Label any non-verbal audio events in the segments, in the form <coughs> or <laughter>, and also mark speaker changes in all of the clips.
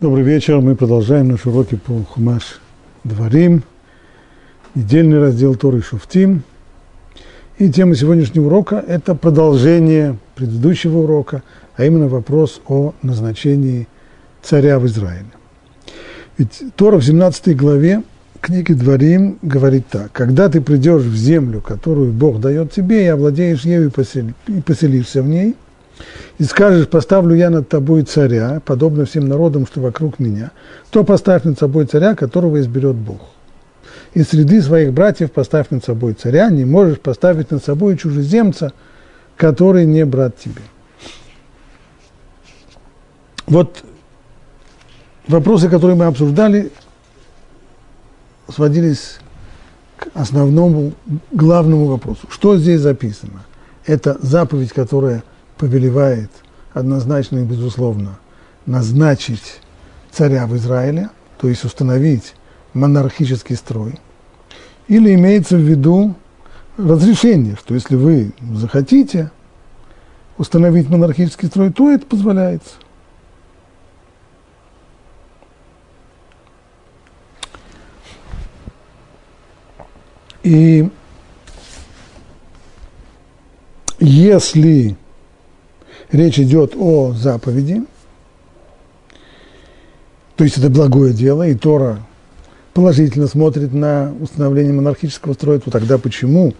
Speaker 1: Добрый вечер. Мы продолжаем наши уроки по Хумаш Дворим, недельный раздел Торы Шуфтим. И тема сегодняшнего урока – это продолжение предыдущего урока, а именно вопрос о назначении царя в Израиле. Ведь Тора в 17 главе книги Дворим говорит так. «Когда ты придешь в землю, которую Бог дает тебе, и овладеешь ею и поселишься в ней – и скажешь, поставлю я над тобой царя, подобно всем народам, что вокруг меня, то поставь над собой царя, которого изберет Бог. И среди своих братьев поставь над собой царя, не можешь поставить над собой чужеземца, который не брат тебе. Вот вопросы, которые мы обсуждали, сводились к основному, главному вопросу. Что здесь записано? Это заповедь, которая – повелевает однозначно и безусловно назначить царя в Израиле, то есть установить монархический строй, или имеется в виду разрешение, что если вы захотите установить монархический строй, то это позволяется. И если речь идет о заповеди, то есть это благое дело, и Тора положительно смотрит на установление монархического строя, то тогда почему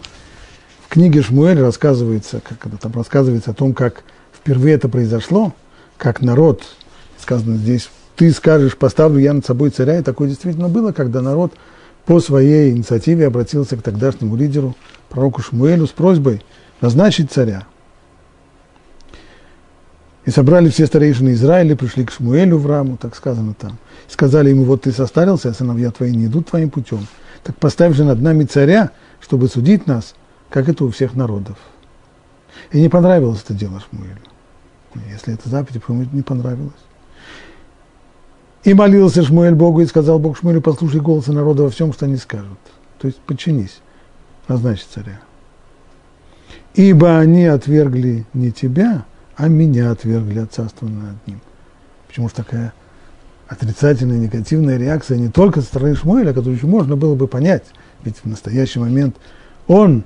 Speaker 1: в книге Шмуэль рассказывается, как это там рассказывается о том, как впервые это произошло, как народ, сказано здесь, ты скажешь, поставлю я над собой царя, и такое действительно было, когда народ по своей инициативе обратился к тогдашнему лидеру, пророку Шмуэлю, с просьбой назначить царя. И собрали все старейшины Израиля, пришли к Шмуэлю в раму, так сказано там. И сказали ему, вот ты состарился, а сыновья твои не идут твоим путем. Так поставь же над нами царя, чтобы судить нас, как это у всех народов. И не понравилось это дело Шмуэлю. Если это заповедь, почему не понравилось? И молился Шмуэль Богу, и сказал Бог Шмуэлю, послушай голоса народа во всем, что они скажут. То есть подчинись, назначь царя. Ибо они отвергли не тебя, а меня отвергли от царства над ним. Почему же такая отрицательная, негативная реакция не только со стороны Шмуэля, которую еще можно было бы понять, ведь в настоящий момент он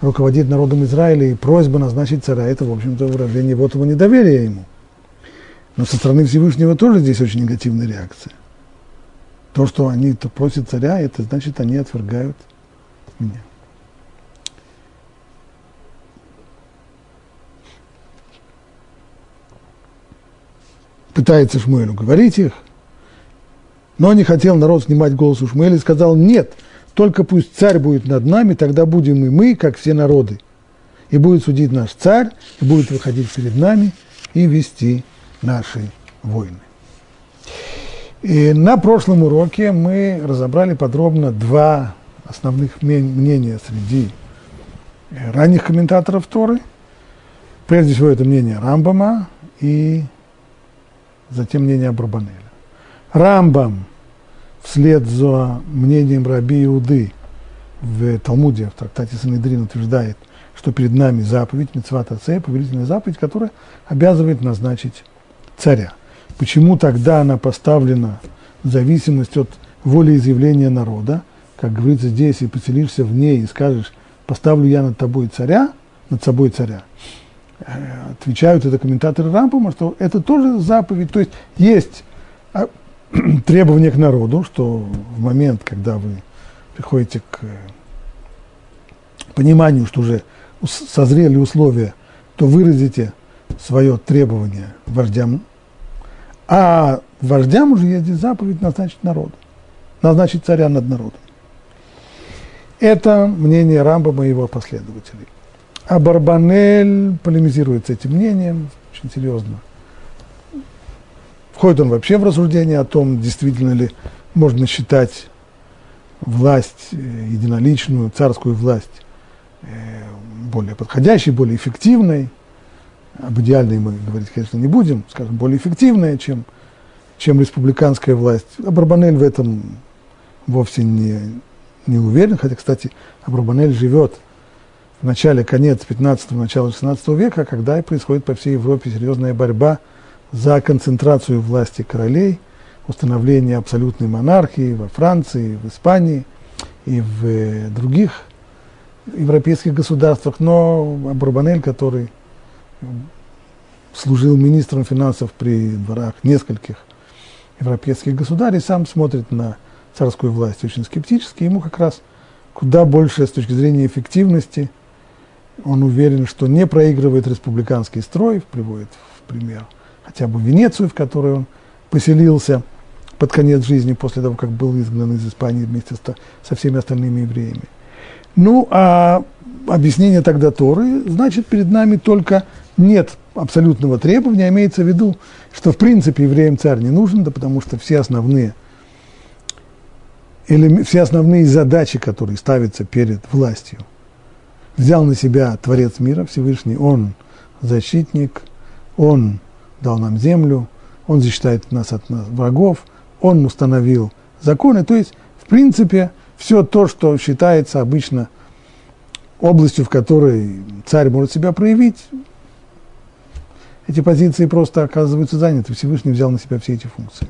Speaker 1: руководит народом Израиля, и просьба назначить царя – это, в общем-то, выражение вот его недоверия ему. Но со стороны Всевышнего тоже здесь очень негативная реакция. То, что они -то просят царя, это значит, они отвергают меня. Пытается Шмуэлю говорить их, но не хотел народ снимать голос у Шмуэля и сказал, нет, только пусть царь будет над нами, тогда будем и мы, как все народы. И будет судить наш царь, и будет выходить перед нами и вести наши войны. И на прошлом уроке мы разобрали подробно два основных мнения среди ранних комментаторов Торы. Прежде всего, это мнение Рамбама и затем мнение Абрабанеля. Рамбам вслед за мнением Раби Иуды в Талмуде, в трактате Санедрин утверждает, что перед нами заповедь, Мецват Аце, повелительная заповедь, которая обязывает назначить царя. Почему тогда она поставлена в зависимость от волеизъявления народа, как говорится здесь, и поселишься в ней, и скажешь, поставлю я над тобой царя, над собой царя, отвечают это комментаторы Рампума, что это тоже заповедь. То есть есть а, <clears throat> требование к народу, что в момент, когда вы приходите к пониманию, что уже созрели условия, то выразите свое требование вождям. А вождям уже есть заповедь назначить народу, назначить царя над народом. Это мнение Рамбама и его последователей. А Барбанель полемизирует с этим мнением очень серьезно. Входит он вообще в рассуждение о том, действительно ли можно считать власть э, единоличную, царскую власть э, более подходящей, более эффективной. Об идеальной мы говорить, конечно, не будем, скажем, более эффективная, чем, чем республиканская власть. А Барбанель в этом вовсе не, не уверен, хотя, кстати, Абрабанель живет – в начале, конец 15-го, начало 16 века, когда и происходит по всей Европе серьезная борьба за концентрацию власти королей установления абсолютной монархии во Франции, в Испании и в э, других европейских государствах, но Бурбанель, который служил министром финансов при дворах нескольких европейских государей, сам смотрит на царскую власть очень скептически. Ему как раз куда больше с точки зрения эффективности. Он уверен, что не проигрывает республиканский строй, приводит в пример хотя бы Венецию, в которой он поселился под конец жизни, после того, как был изгнан из Испании вместе со всеми остальными евреями. Ну, а объяснение тогда Торы, значит, перед нами только нет абсолютного требования, имеется в виду, что в принципе евреям царь не нужен, да потому что все основные, или все основные задачи, которые ставятся перед властью, взял на себя Творец мира Всевышний, он защитник, он дал нам землю, он защищает нас от врагов, он установил законы, то есть, в принципе, все то, что считается обычно областью, в которой царь может себя проявить, эти позиции просто оказываются заняты. Всевышний взял на себя все эти функции.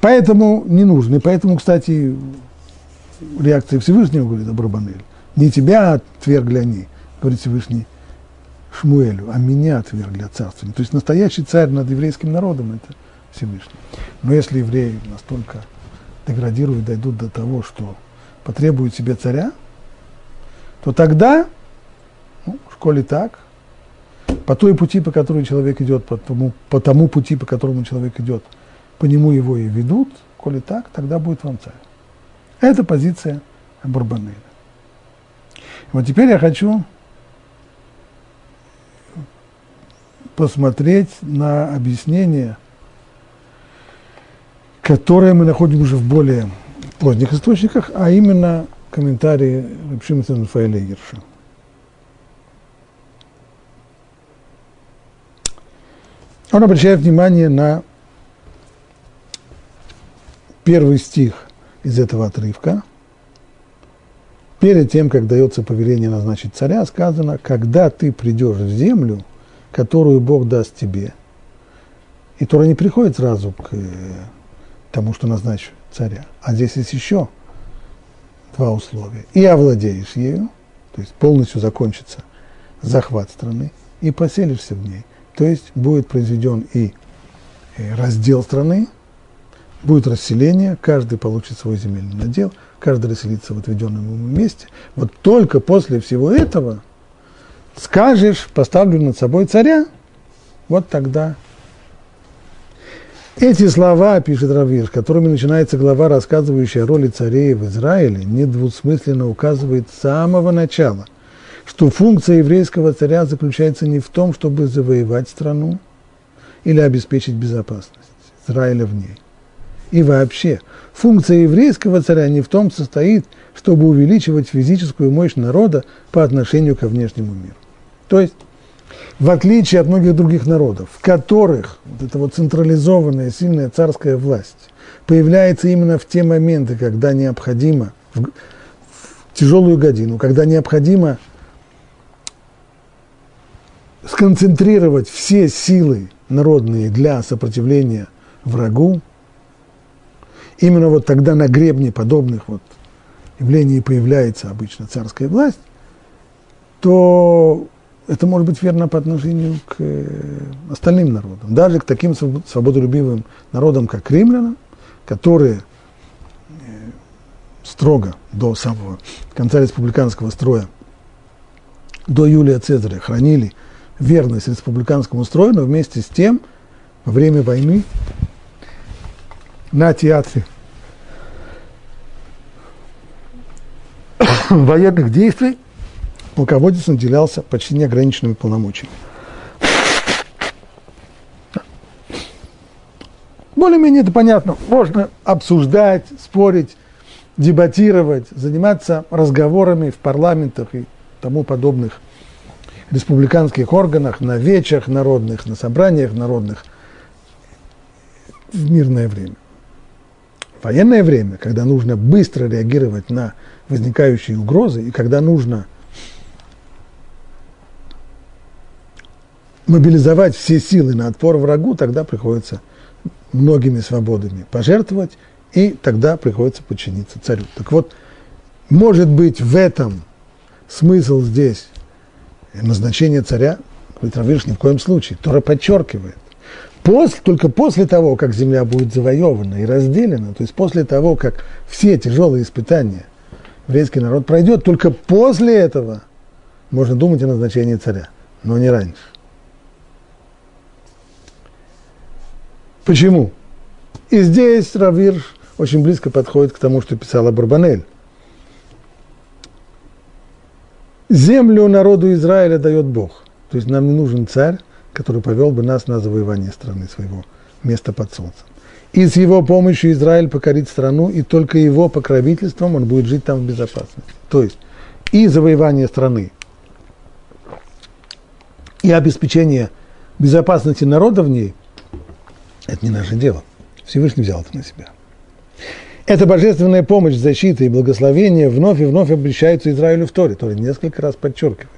Speaker 1: Поэтому не нужны. Поэтому, кстати, реакция Всевышнего, говорит Абрабанель, не тебя отвергли они, говорит Всевышний Шмуэлю, а меня отвергли от царствования. То есть настоящий царь над еврейским народом – это Всевышний. Но если евреи настолько деградируют, дойдут до того, что потребуют себе царя, то тогда, ну, в школе так, по той пути, по которой человек идет, по тому, по тому пути, по которому человек идет, по нему его и ведут, коли так, тогда будет вам царь. Это позиция Бурбанеля. Вот теперь я хочу посмотреть на объяснение которые мы находим уже в более поздних источниках, а именно комментарии Рабшимица Рафаэля Герша. Он обращает внимание на первый стих из этого отрывка. Перед тем, как дается повеление назначить царя, сказано, когда ты придешь в землю, которую Бог даст тебе. И Тора не приходит сразу к тому, что назначу царя. А здесь есть еще два условия. И овладеешь ею, то есть полностью закончится захват страны, и поселишься в ней. То есть будет произведен и раздел страны, будет расселение, каждый получит свой земельный надел, каждый расселится в отведенном ему месте. Вот только после всего этого скажешь, поставлю над собой царя, вот тогда эти слова, пишет Равиш, которыми начинается глава, рассказывающая о роли царей в Израиле, недвусмысленно указывает с самого начала, что функция еврейского царя заключается не в том, чтобы завоевать страну или обеспечить безопасность Израиля в ней. И вообще, функция еврейского царя не в том состоит, чтобы увеличивать физическую мощь народа по отношению ко внешнему миру. То есть, в отличие от многих других народов, в которых вот эта вот централизованная, сильная царская власть появляется именно в те моменты, когда необходимо, в, в тяжелую годину, когда необходимо сконцентрировать все силы народные для сопротивления врагу, именно вот тогда на гребне подобных вот явлений появляется обычно царская власть, то это может быть верно по отношению к э, остальным народам, даже к таким свободолюбивым народам, как римлянам, которые э, строго до самого конца республиканского строя, до Юлия Цезаря хранили верность республиканскому строю, но вместе с тем во время войны на театре <coughs> военных действий полководец наделялся почти неограниченными полномочиями. Более-менее это понятно. Можно обсуждать, спорить, дебатировать, заниматься разговорами в парламентах и тому подобных республиканских органах, на вечах народных, на собраниях народных в мирное время. В военное время, когда нужно быстро реагировать на возникающие угрозы и когда нужно мобилизовать все силы на отпор врагу, тогда приходится многими свободами пожертвовать, и тогда приходится подчиниться царю. Так вот, может быть, в этом смысл здесь назначение царя, говорит Равиш, ни в коем случае. Тора подчеркивает. После, только после того, как земля будет завоевана и разделена, то есть после того, как все тяжелые испытания еврейский народ пройдет, только после этого можно думать о назначении царя, но не раньше. Почему? И здесь Равир очень близко подходит к тому, что писала Барбанель. Землю народу Израиля дает Бог. То есть нам не нужен царь, который повел бы нас на завоевание страны своего, места под солнцем. И с его помощью Израиль покорит страну, и только его покровительством он будет жить там в безопасности. То есть и завоевание страны, и обеспечение безопасности народа в ней – это не наше дело. Всевышний взял это на себя. Эта божественная помощь, защита и благословение вновь и вновь обещаются Израилю в Торе. Торе несколько раз подчеркивает.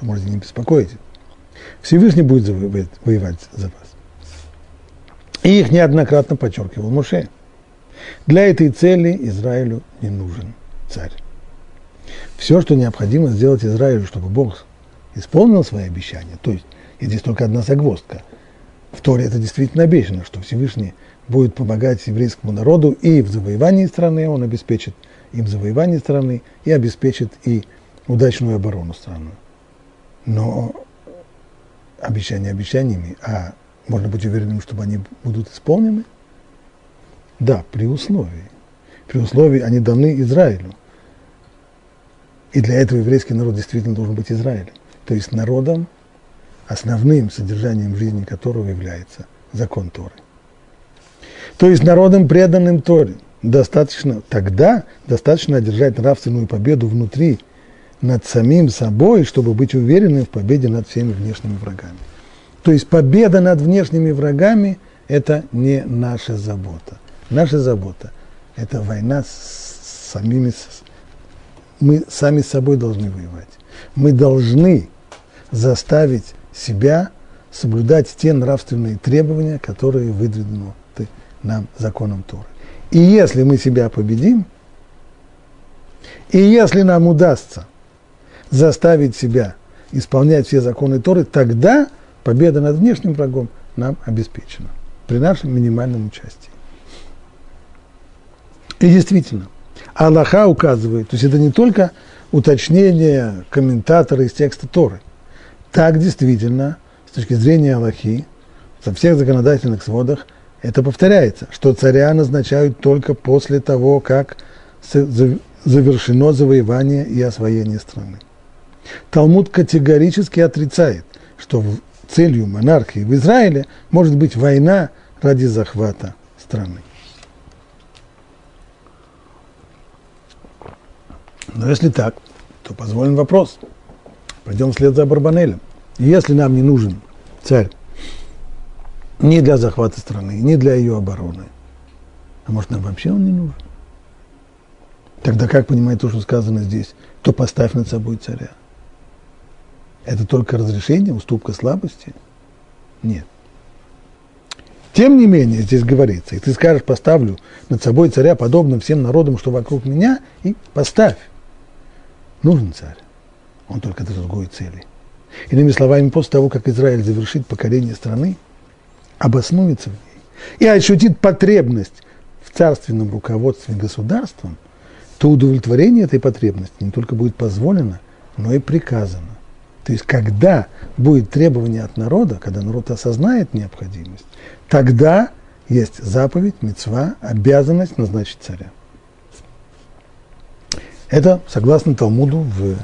Speaker 1: Вы можете не беспокойтесь. Всевышний будет воевать за вас. И их неоднократно подчеркивал Муше. Для этой цели Израилю не нужен царь. Все, что необходимо сделать Израилю, чтобы Бог исполнил свои обещания, то есть, и здесь только одна загвоздка, в Торе это действительно обещано, что Всевышний будет помогать еврейскому народу и в завоевании страны, он обеспечит им завоевание страны и обеспечит и удачную оборону страны. Но обещания обещаниями, а можно быть уверенным, чтобы они будут исполнены? Да, при условии. При условии они даны Израилю. И для этого еврейский народ действительно должен быть Израилем. То есть народом, основным содержанием жизни которого является закон Торы то есть народом, преданным Торе. Достаточно, тогда достаточно одержать нравственную победу внутри над самим собой, чтобы быть уверенным в победе над всеми внешними врагами. То есть победа над внешними врагами – это не наша забота. Наша забота – это война с самими, мы сами с собой должны воевать. Мы должны заставить себя соблюдать те нравственные требования, которые выдвинуты нам законом Торы. И если мы себя победим, и если нам удастся заставить себя исполнять все законы Торы, тогда победа над внешним врагом нам обеспечена при нашем минимальном участии. И действительно, Аллаха указывает, то есть это не только уточнение комментатора из текста Торы. Так действительно, с точки зрения Аллахи, во всех законодательных сводах это повторяется, что царя назначают только после того, как завершено завоевание и освоение страны. Талмуд категорически отрицает, что целью монархии в Израиле может быть война ради захвата страны. Но если так, то позволен вопрос. Пойдем вслед за Барбанелем. Если нам не нужен царь ни для захвата страны, ни для ее обороны. А может, нам вообще он не нужен? Тогда как понимать то, что сказано здесь? То поставь над собой царя. Это только разрешение, уступка слабости? Нет. Тем не менее, здесь говорится, и ты скажешь, поставлю над собой царя, подобным всем народам, что вокруг меня, и поставь. Нужен царь. Он только для другой цели. Иными словами, после того, как Израиль завершит покорение страны, обоснуется в ней и ощутит потребность в царственном руководстве государством, то удовлетворение этой потребности не только будет позволено, но и приказано. То есть, когда будет требование от народа, когда народ осознает необходимость, тогда есть заповедь, мецва, обязанность назначить царя. Это согласно Талмуду в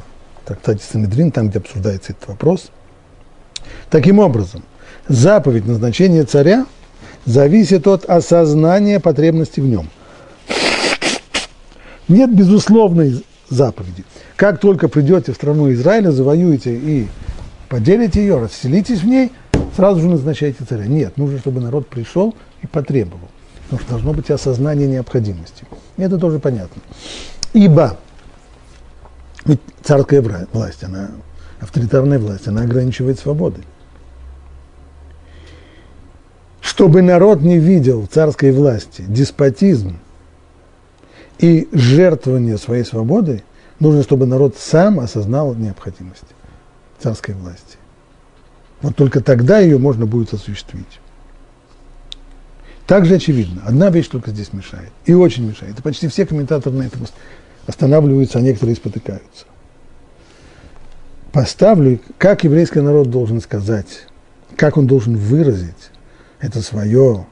Speaker 1: трактате Санедрин, там, где обсуждается этот вопрос. Таким образом, заповедь назначения царя зависит от осознания потребности в нем. Нет безусловной заповеди. Как только придете в страну Израиля, завоюете и поделите ее, расселитесь в ней, сразу же назначайте царя. Нет, нужно, чтобы народ пришел и потребовал. Потому что должно быть осознание необходимости. И это тоже понятно. Ибо ведь царская власть, она авторитарная власть, она ограничивает свободы. Чтобы народ не видел в царской власти деспотизм и жертвование своей свободы, нужно, чтобы народ сам осознал необходимость царской власти. Вот только тогда ее можно будет осуществить. Также очевидно, одна вещь только здесь мешает, и очень мешает. И почти все комментаторы на этом останавливаются, а некоторые спотыкаются. Поставлю, как еврейский народ должен сказать, как он должен выразить это свое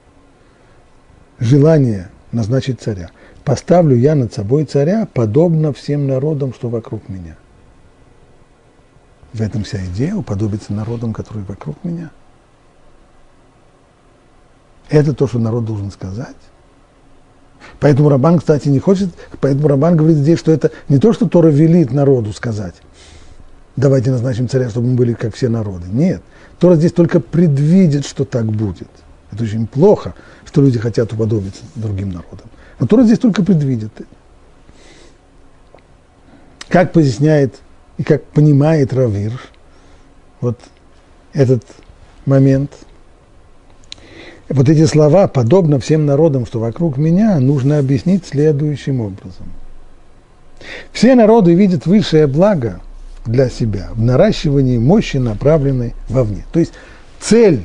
Speaker 1: желание назначить царя. Поставлю я над собой царя, подобно всем народам, что вокруг меня. В этом вся идея уподобиться народам, которые вокруг меня. Это то, что народ должен сказать. Поэтому Рабан, кстати, не хочет, поэтому Рабан говорит здесь, что это не то, что Тора велит народу сказать, давайте назначим царя, чтобы мы были как все народы. Нет. Тора здесь только предвидит, что так будет. Это очень плохо, что люди хотят уподобиться другим народам. Но Тора здесь только предвидит. Как поясняет и как понимает Равир вот этот момент – вот эти слова, подобно всем народам, что вокруг меня, нужно объяснить следующим образом. Все народы видят высшее благо для себя в наращивании мощи, направленной вовне. То есть цель,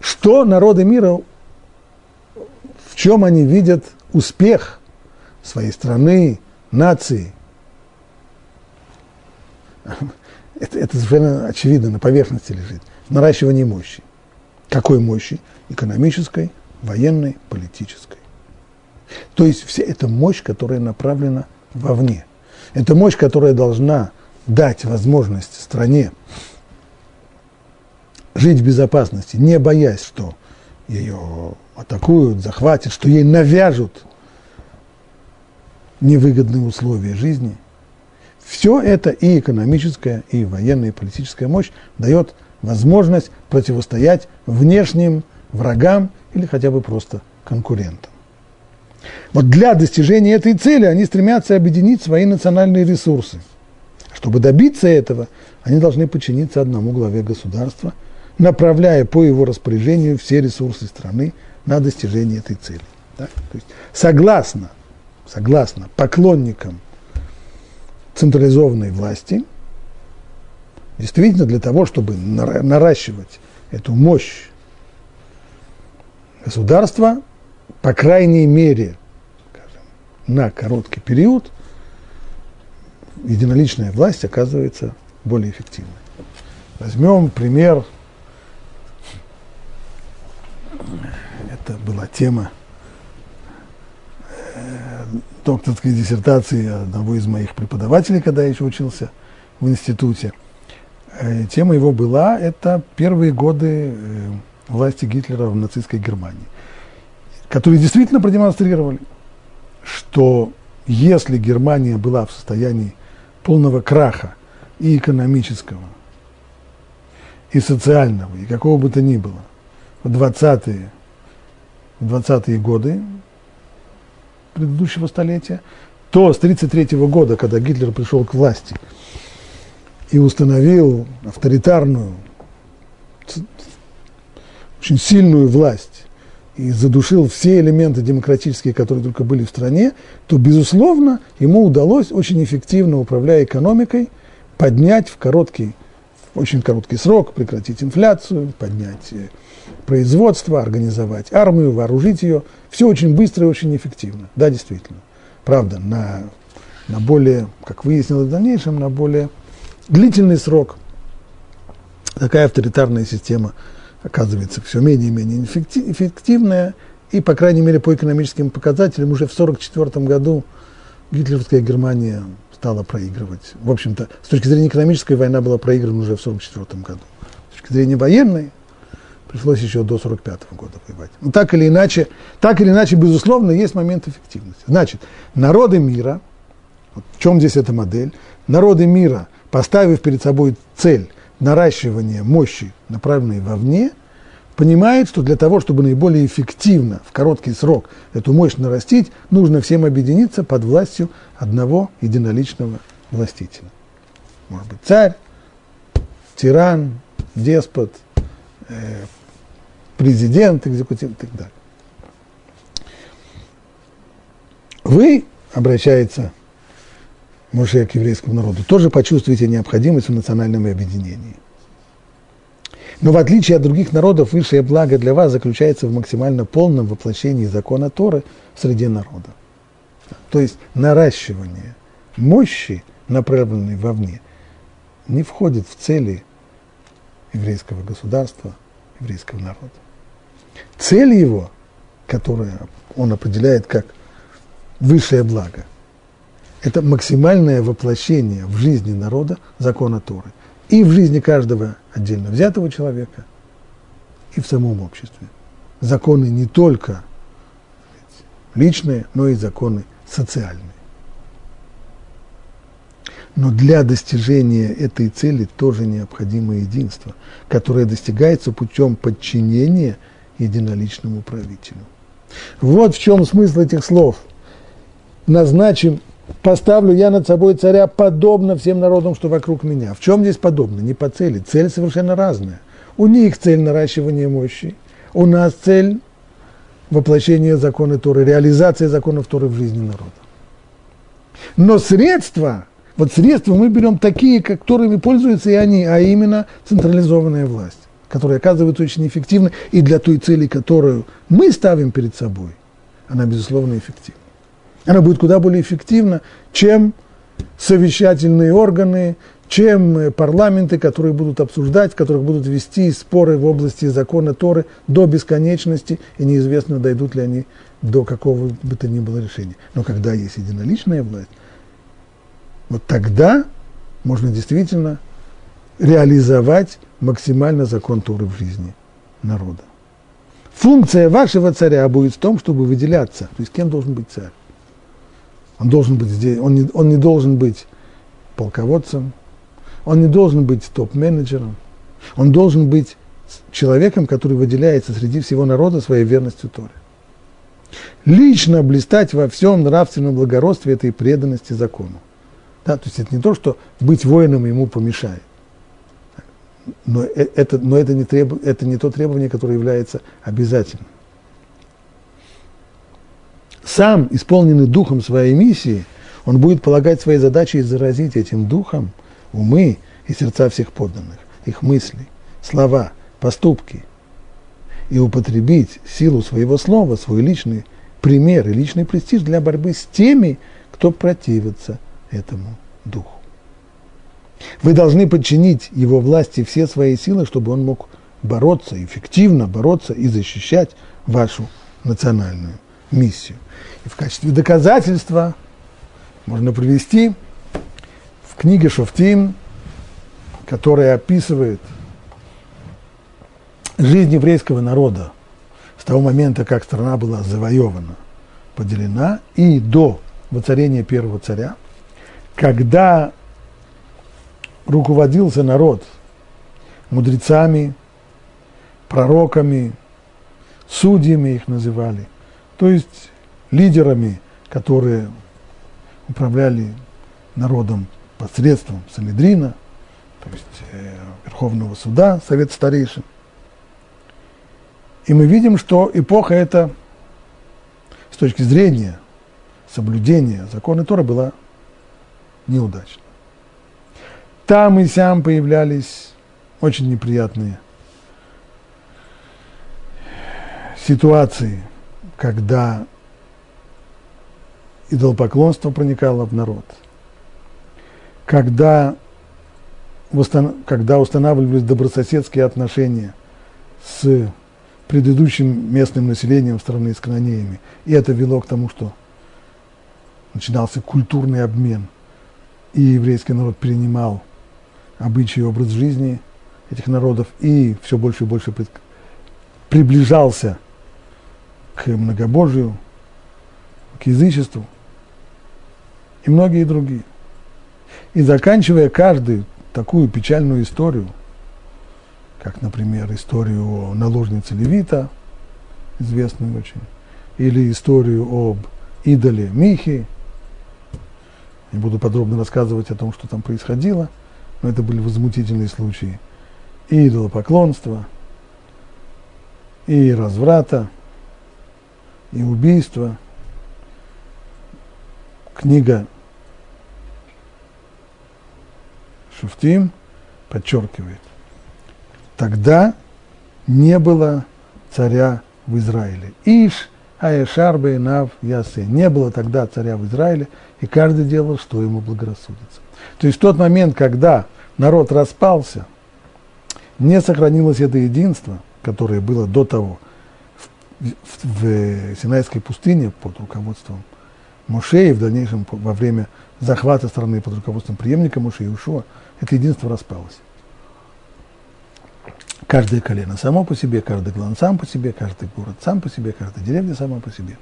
Speaker 1: что народы мира, в чем они видят успех своей страны, нации. <laughs> Это, это совершенно очевидно, на поверхности лежит. В наращивании мощи. Какой мощи? Экономической, военной, политической. То есть вся эта мощь, которая направлена вовне. Это мощь, которая должна дать возможность стране жить в безопасности, не боясь, что ее атакуют, захватят, что ей навяжут невыгодные условия жизни. Все это и экономическая, и военная, и политическая мощь дает возможность противостоять внешним врагам или хотя бы просто конкурентам. Вот для достижения этой цели они стремятся объединить свои национальные ресурсы. Чтобы добиться этого, они должны подчиниться одному главе государства, направляя по его распоряжению все ресурсы страны на достижение этой цели. Да? То есть, согласно, согласно поклонникам централизованной власти – Действительно, для того, чтобы наращивать эту мощь государства, по крайней мере, скажем, на короткий период, единоличная власть оказывается более эффективной. Возьмем пример, это была тема э, докторской диссертации одного из моих преподавателей, когда я еще учился в институте – Э, тема его была – это первые годы э, власти Гитлера в нацистской Германии, которые действительно продемонстрировали, что если Германия была в состоянии полного краха и экономического, и социального, и какого бы то ни было, в 20-е, 20 годы предыдущего столетия, то с 1933 года, когда Гитлер пришел к власти – и установил авторитарную, очень сильную власть и задушил все элементы демократические, которые только были в стране, то, безусловно, ему удалось очень эффективно, управляя экономикой, поднять в короткий, в очень короткий срок, прекратить инфляцию, поднять э, производство, организовать армию, вооружить ее. Все очень быстро и очень эффективно. Да, действительно. Правда, на, на более, как выяснилось в дальнейшем, на более длительный срок такая авторитарная система оказывается все менее и менее эффективная, и, по крайней мере, по экономическим показателям, уже в 1944 году гитлеровская Германия стала проигрывать. В общем-то, с точки зрения экономической, война была проиграна уже в 1944 году. С точки зрения военной, пришлось еще до 1945 года воевать. Но так или иначе, так или иначе, безусловно, есть момент эффективности. Значит, народы мира, вот в чем здесь эта модель, народы мира – поставив перед собой цель наращивания мощи, направленной вовне, понимает, что для того, чтобы наиболее эффективно в короткий срок эту мощь нарастить, нужно всем объединиться под властью одного единоличного властителя. Может быть, царь, тиран, деспот, э, президент, экзекутив и так далее. Вы, обращается Моше к еврейскому народу, тоже почувствуете необходимость в национальном объединении. Но в отличие от других народов, высшее благо для вас заключается в максимально полном воплощении закона Торы в среде народа. То есть наращивание мощи, направленной вовне, не входит в цели еврейского государства, еврейского народа. Цель его, которую он определяет как высшее благо, это максимальное воплощение в жизни народа закона Торы. И в жизни каждого отдельно взятого человека, и в самом обществе. Законы не только личные, но и законы социальные. Но для достижения этой цели тоже необходимо единство, которое достигается путем подчинения единоличному правителю. Вот в чем смысл этих слов. Назначим, поставлю я над собой царя подобно всем народам, что вокруг меня. В чем здесь подобно? Не по цели. Цель совершенно разная. У них цель наращивания мощи, у нас цель воплощения закона Торы, реализация законов Торы в жизни народа. Но средства вот средства мы берем такие, которыми пользуются и они, а именно централизованная власть, которая оказывается очень эффективной и для той цели, которую мы ставим перед собой, она, безусловно, эффективна. Она будет куда более эффективна, чем совещательные органы, чем парламенты, которые будут обсуждать, которых будут вести споры в области закона Торы до бесконечности, и неизвестно, дойдут ли они до какого бы то ни было решения. Но когда есть единоличная власть, вот тогда можно действительно реализовать максимально закон Туры в жизни народа. Функция вашего царя будет в том, чтобы выделяться. То есть кем должен быть царь? Он должен быть здесь, он не, он не должен быть полководцем, он не должен быть топ-менеджером, он должен быть человеком, который выделяется среди всего народа своей верностью Торе. Лично блистать во всем нравственном благородстве этой преданности закону. Да, то есть это не то, что быть воином ему помешает. Но э, это, но это, не, треб, это не то требование, которое является обязательным. Сам, исполненный духом своей миссии, он будет полагать своей задачей заразить этим духом умы и сердца всех подданных, их мысли, слова, поступки, и употребить силу своего слова, свой личный пример и личный престиж для борьбы с теми, кто противится – этому духу. Вы должны подчинить его власти все свои силы, чтобы он мог бороться, эффективно бороться и защищать вашу национальную миссию. И в качестве доказательства можно привести в книге Шофтим, которая описывает жизнь еврейского народа с того момента, как страна была завоевана, поделена, и до воцарения первого царя – когда руководился народ мудрецами, пророками, судьями их называли, то есть лидерами, которые управляли народом посредством Санедрина, то есть э, Верховного суда, Совет старейшин. И мы видим, что эпоха эта с точки зрения соблюдения закона Тора была неудачно. Там и сям появлялись очень неприятные ситуации, когда идолопоклонство проникало в народ, когда, когда устанавливались добрососедские отношения с предыдущим местным населением страны, с канонеями. И это вело к тому, что начинался культурный обмен – и еврейский народ перенимал обычаи и образ жизни этих народов и все больше и больше приближался к многобожию, к язычеству и многие другие. И заканчивая каждую такую печальную историю, как, например, историю о наложнице Левита, известную очень, или историю об идоле Михи, не буду подробно рассказывать о том, что там происходило, но это были возмутительные случаи и идолопоклонства, и разврата, и убийства. Книга Шуфтим подчеркивает, тогда не было царя в Израиле. Иш Аешар Бейнав Ясе. Не было тогда царя в Израиле, и каждый делал, что ему благорассудится. То есть в тот момент, когда народ распался, не сохранилось это единство, которое было до того в, в, в Синайской пустыне под руководством Моше и в дальнейшем во время захвата страны под руководством преемника Моше Иешуа, это единство распалось. Каждое колено само по себе, каждый клан сам по себе, каждый город сам по себе, каждая деревня сама по себе.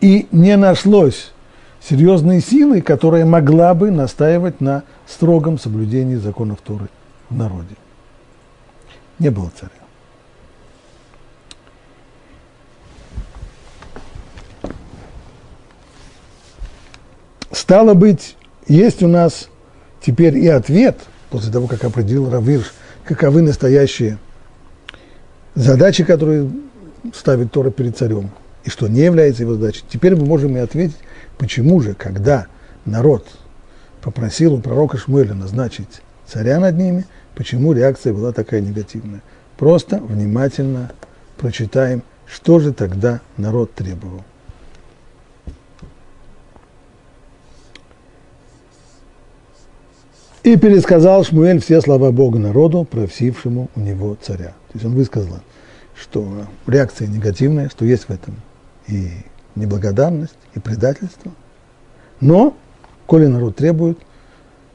Speaker 1: И не нашлось серьезной силы, которая могла бы настаивать на строгом соблюдении законов Торы в народе. Не было царя. Стало быть, есть у нас теперь и ответ, после того, как определил Равирш, каковы настоящие задачи, которые ставит Тора перед царем, и что не является его задачей. Теперь мы можем и ответить, почему же, когда народ попросил у пророка Шмуэля назначить царя над ними, почему реакция была такая негативная. Просто внимательно прочитаем, что же тогда народ требовал. И пересказал Шмуэль все слова Бога народу, просившему у него царя. То есть он высказал, что реакция негативная, что есть в этом и неблагодарность, и предательство. Но, коли народ требует,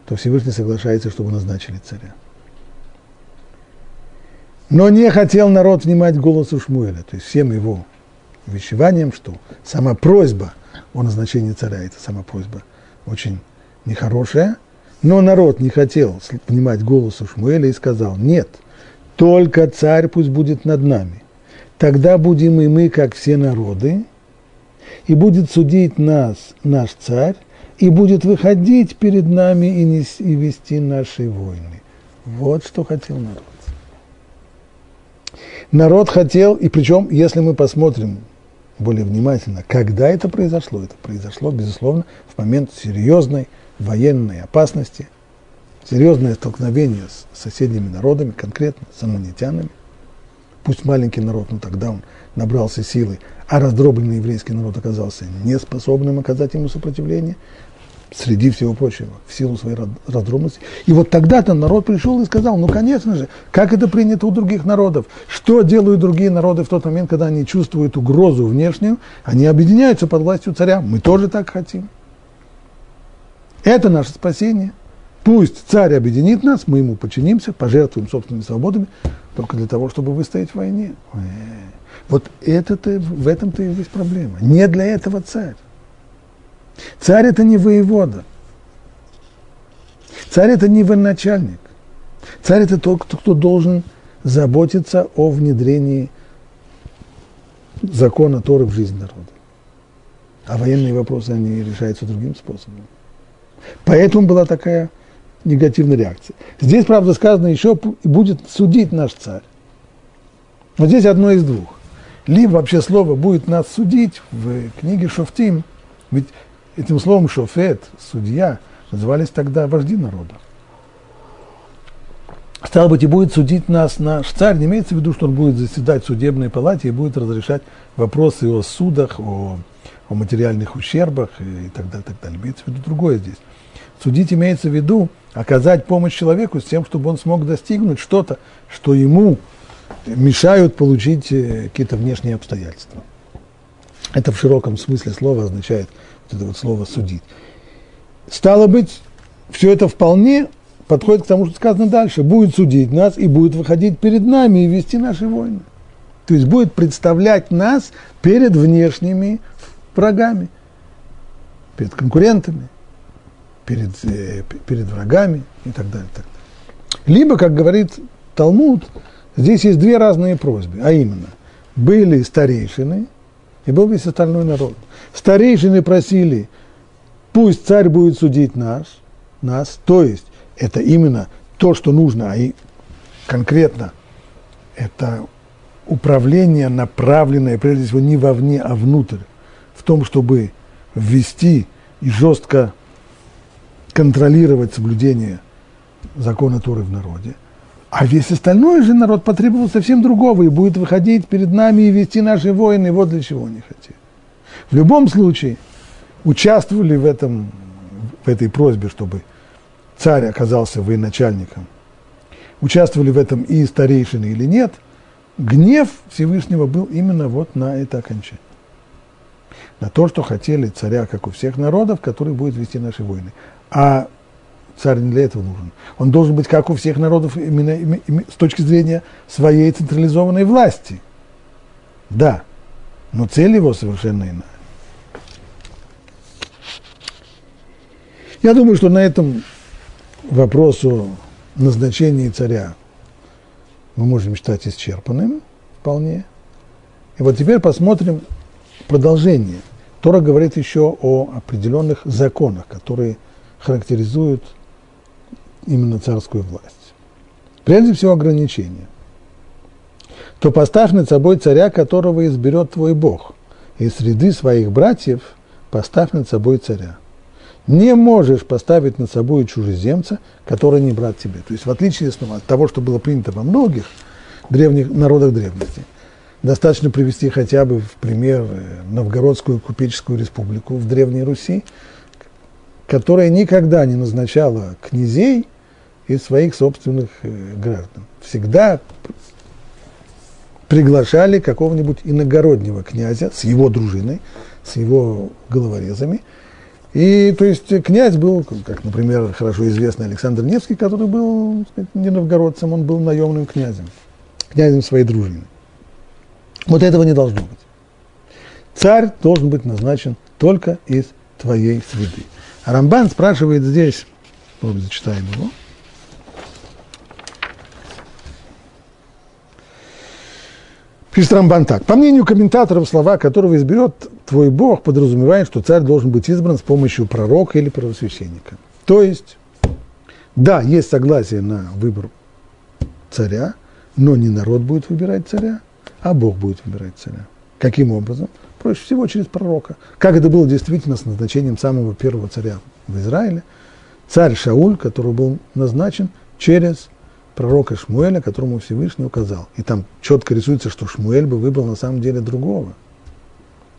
Speaker 1: то Всевышний соглашается, чтобы назначили царя. Но не хотел народ внимать голосу Шмуэля, то есть всем его вещеванием, что сама просьба о назначении царя, это сама просьба очень нехорошая – но народ не хотел внимать голосу Шмуэля и сказал, нет, только царь пусть будет над нами. Тогда будем и мы, как все народы, и будет судить нас наш царь, и будет выходить перед нами и, нес, и вести наши войны. Вот что хотел народ. Народ хотел, и причем, если мы посмотрим более внимательно, когда это произошло, это произошло, безусловно, в момент серьезной военной опасности, серьезное столкновение с соседними народами, конкретно с аммонитянами. Пусть маленький народ, но тогда он набрался силы, а раздробленный еврейский народ оказался неспособным оказать ему сопротивление, среди всего прочего, в силу своей раздробности. И вот тогда-то народ пришел и сказал, ну, конечно же, как это принято у других народов, что делают другие народы в тот момент, когда они чувствуют угрозу внешнюю, они объединяются под властью царя, мы тоже так хотим. Это наше спасение. Пусть царь объединит нас, мы ему подчинимся, пожертвуем собственными свободами, только для того, чтобы выстоять в войне. Вот это-то, в этом-то и есть проблема. Не для этого царь. Царь это не воевода. Царь это не военачальник. Царь это тот, кто должен заботиться о внедрении закона Торы в жизнь народа. А военные вопросы, они решаются другим способом. Поэтому была такая негативная реакция. Здесь, правда, сказано еще, будет судить наш царь. Вот здесь одно из двух. Либо вообще слово будет нас судить в книге Шофтим, ведь этим словом шофет, судья, назывались тогда вожди народа. Стало быть, и будет судить нас наш царь, не имеется в виду, что он будет заседать в судебной палате и будет разрешать вопросы о судах, о, о материальных ущербах и так далее, так далее. Имеется в виду другое здесь. Судить имеется в виду оказать помощь человеку с тем, чтобы он смог достигнуть что-то, что ему мешают получить э, какие-то внешние обстоятельства. Это в широком смысле слова означает вот это вот слово «судить». Стало быть, все это вполне подходит к тому, что сказано дальше. Будет судить нас и будет выходить перед нами и вести наши войны. То есть будет представлять нас перед внешними врагами, перед конкурентами – перед, э, перед врагами и так далее, так далее. Либо, как говорит Талмуд, здесь есть две разные просьбы, а именно, были старейшины и был весь остальной народ. Старейшины просили, пусть царь будет судить нас, нас, то есть это именно то, что нужно, а и конкретно это управление, направленное, прежде всего, не вовне, а внутрь, в том, чтобы ввести и жестко контролировать соблюдение закона Торы в народе. А весь остальной же народ потребовал совсем другого и будет выходить перед нами и вести наши войны. Вот для чего они хотели. В любом случае, участвовали в, этом, в этой просьбе, чтобы царь оказался военачальником, участвовали в этом и старейшины или нет, гнев Всевышнего был именно вот на это окончание. На то, что хотели царя, как у всех народов, который будет вести наши войны. А царь не для этого нужен. Он должен быть, как у всех народов, именно, с точки зрения своей централизованной власти. Да, но цель его совершенно иная. Я думаю, что на этом вопросу назначения царя мы можем считать исчерпанным вполне. И вот теперь посмотрим продолжение. Тора говорит еще о определенных законах, которые характеризуют именно царскую власть. Прежде всего ограничения. То поставь над собой царя, которого изберет твой Бог, и среди своих братьев поставь над собой царя. Не можешь поставить над собой чужеземца, который не брат тебе. То есть, в отличие от того, что было принято во многих древних народах древности, достаточно привести хотя бы в пример э, Новгородскую купеческую республику в Древней Руси, которая никогда не назначала князей из своих собственных э, граждан. Всегда приглашали какого-нибудь иногороднего князя с его дружиной, с его головорезами. И, то есть, князь был, как, например, хорошо известный Александр Невский, который был сказать, не новгородцем, он был наемным князем, князем своей дружины. Вот этого не должно быть. Царь должен быть назначен только из твоей среды. Рамбан спрашивает здесь, может зачитаем его. Пишет Рамбан так. По мнению комментаторов, слова которого изберет твой Бог, подразумевает, что царь должен быть избран с помощью пророка или правосвященника. То есть, да, есть согласие на выбор царя, но не народ будет выбирать царя, а Бог будет выбирать царя. Каким образом? Проще всего через пророка. Как это было действительно с назначением самого первого царя в Израиле. Царь Шауль, который был назначен через пророка Шмуэля, которому Всевышний указал. И там четко рисуется, что Шмуэль бы выбрал на самом деле другого.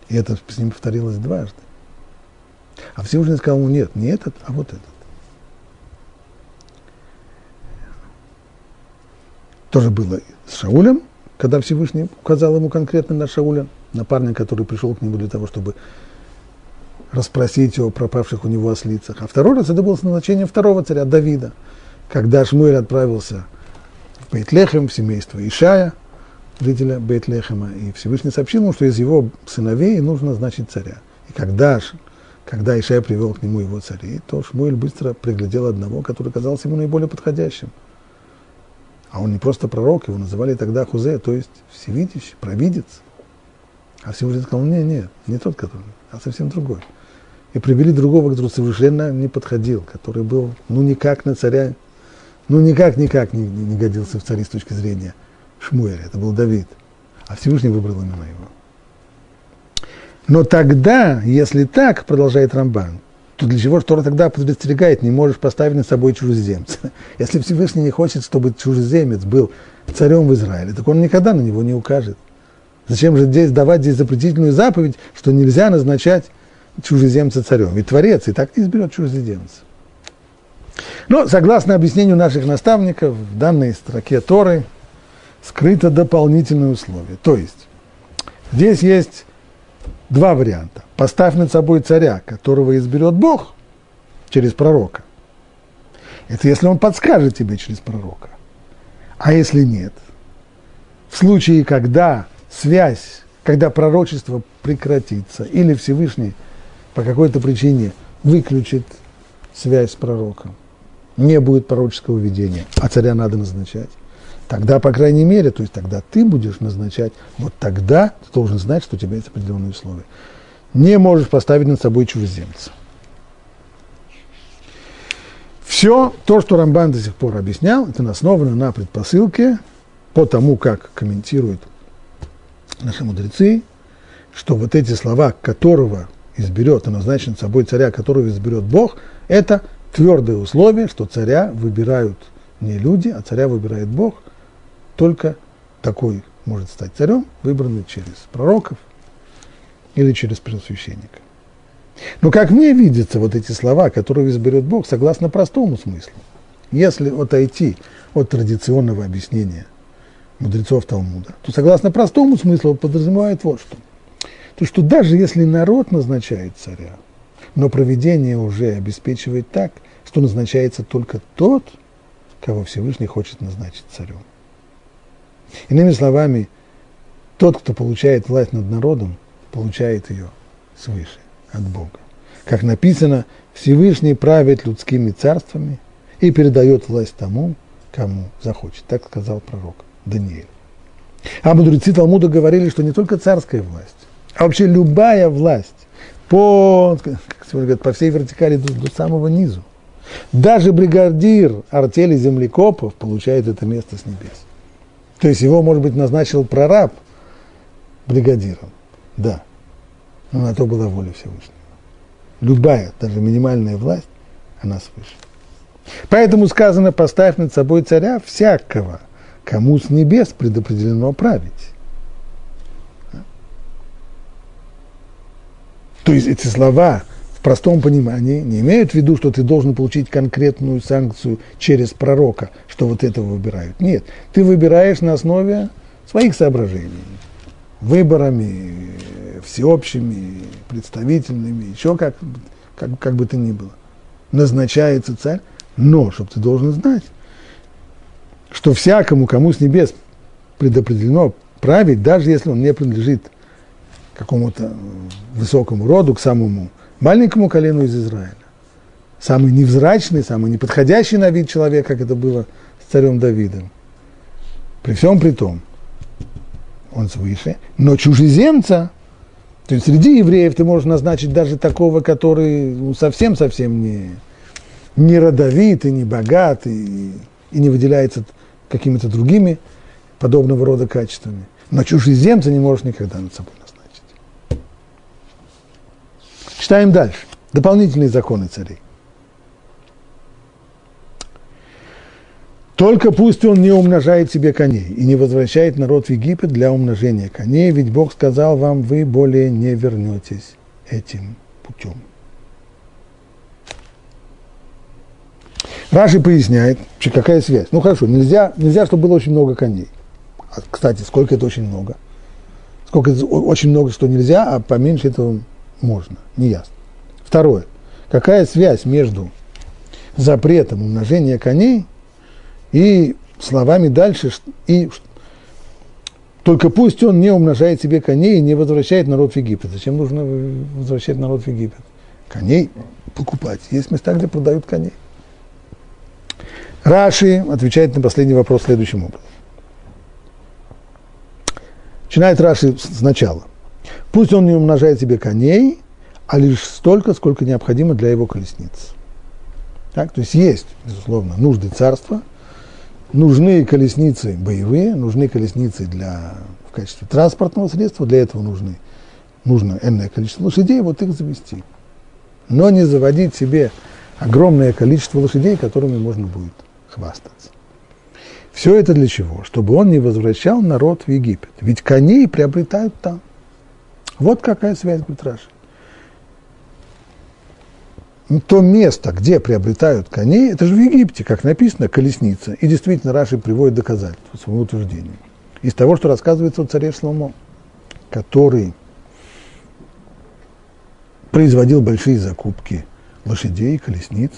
Speaker 1: И это с ним повторилось дважды. А Всевышний сказал ему, нет, не этот, а вот этот. Тоже было с Шаулем, когда Всевышний указал ему конкретно на Шауля, на парня, который пришел к нему для того, чтобы расспросить о пропавших у него ослицах. А второй раз это было с назначением второго царя, Давида, когда Шмуэль отправился в Бейтлехем, в семейство Ишая, жителя Бейтлехема, и Всевышний сообщил ему, что из его сыновей нужно назначить царя. И когда, когда Ишая привел к нему его царей, то Шмуэль быстро приглядел одного, который казался ему наиболее подходящим – а он не просто пророк, его называли тогда Хузе, то есть всевидящий, провидец. А Всевышний сказал, нет, нет, не тот, который, а совсем другой. И привели другого, который совершенно не подходил, который был, ну, никак на царя, ну, никак, никак не, не годился в царе с точки зрения Шмуэля. Это был Давид. А Всевышний выбрал именно его. Но тогда, если так, продолжает Рамбан, то для чего Тора тогда предостерегает, не можешь поставить на собой чужеземца? <laughs> Если Всевышний не хочет, чтобы чужеземец был царем в Израиле, так он никогда на него не укажет. Зачем же здесь давать здесь запретительную заповедь, что нельзя назначать чужеземца царем? Ведь Творец и так не изберет чужеземца. Но, согласно объяснению наших наставников, в данной строке Торы скрыто дополнительное условие. То есть, здесь есть два варианта. Поставь над собой царя, которого изберет Бог через пророка. Это если он подскажет тебе через пророка. А если нет? В случае, когда связь, когда пророчество прекратится, или Всевышний по какой-то причине выключит связь с пророком, не будет пророческого видения, а царя надо назначать, Тогда, по крайней мере, то есть тогда ты будешь назначать, вот тогда ты должен знать, что у тебя есть определенные условия. Не можешь поставить над собой чужеземца. Все то, что Рамбан до сих пор объяснял, это основано на предпосылке, по тому, как комментирует наши мудрецы, что вот эти слова, которого изберет и назначен собой царя, которого изберет Бог, это твердое условие, что царя выбирают не люди, а царя выбирает Бог. Только такой может стать царем, выбранный через пророков или через первосвященника. Но как мне видятся вот эти слова, которые изберет Бог, согласно простому смыслу. Если отойти от традиционного объяснения мудрецов Талмуда, то согласно простому смыслу подразумевает вот что. То, что даже если народ назначает царя, но проведение уже обеспечивает так, что назначается только тот, кого Всевышний хочет назначить царем. Иными словами, тот, кто получает власть над народом, получает ее свыше, от Бога. Как написано, Всевышний правит людскими царствами и передает власть тому, кому захочет. Так сказал пророк Даниил. А мудрецы Талмуда говорили, что не только царская власть, а вообще любая власть по, как сегодня говорят, по всей вертикали до, до самого низу. Даже бригадир артели землекопов получает это место с небес. То есть его, может быть, назначил прораб бригадиром. Да. Но на то была воля Всевышнего. Любая, даже минимальная власть, она свыше. Поэтому сказано, поставь над собой царя всякого, кому с небес предопределено править. То есть эти слова в простом понимании не имеют в виду, что ты должен получить конкретную санкцию через пророка, что вот этого выбирают. Нет, ты выбираешь на основе своих соображений, выборами, всеобщими, представительными, еще как, как, как бы то ни было. Назначается царь, но, чтобы ты должен знать, что всякому, кому с небес предопределено править, даже если он не принадлежит какому-то высокому роду, к самому маленькому колену из Израиля. Самый невзрачный, самый неподходящий на вид человек, как это было с царем Давидом. При всем при том, он свыше, но чужеземца, то есть среди евреев ты можешь назначить даже такого, который ну, совсем-совсем не, не родовит и не богат, и, и не выделяется какими-то другими подобного рода качествами. Но чужеземца не можешь никогда над собой Читаем дальше. Дополнительные законы царей. Только пусть он не умножает себе коней и не возвращает народ в Египет для умножения коней, ведь Бог сказал вам, вы более не вернетесь этим путем. Раши поясняет, какая связь. Ну хорошо, нельзя, нельзя, чтобы было очень много коней. А, кстати, сколько это очень много? Сколько это очень много, что нельзя, а поменьше этого можно, не ясно. Второе. Какая связь между запретом умножения коней и словами дальше, и только пусть он не умножает себе коней и не возвращает народ в Египет. Зачем нужно возвращать народ в Египет? Коней покупать. Есть места, где продают коней. Раши отвечает на последний вопрос следующим образом. Начинает Раши сначала. Пусть он не умножает себе коней, а лишь столько, сколько необходимо для его колесниц. Так, то есть есть, безусловно, нужды царства, нужны колесницы боевые, нужны колесницы для, в качестве транспортного средства, для этого нужны, нужно энное количество лошадей, вот их завести. Но не заводить себе огромное количество лошадей, которыми можно будет хвастаться. Все это для чего? Чтобы он не возвращал народ в Египет. Ведь коней приобретают там. Вот какая связь, говорит Раши. То место, где приобретают коней, это же в Египте, как написано, колесница. И действительно Раши приводит доказательства своему утверждению. Из того, что рассказывается о царе Шломо, который производил большие закупки лошадей, колесниц.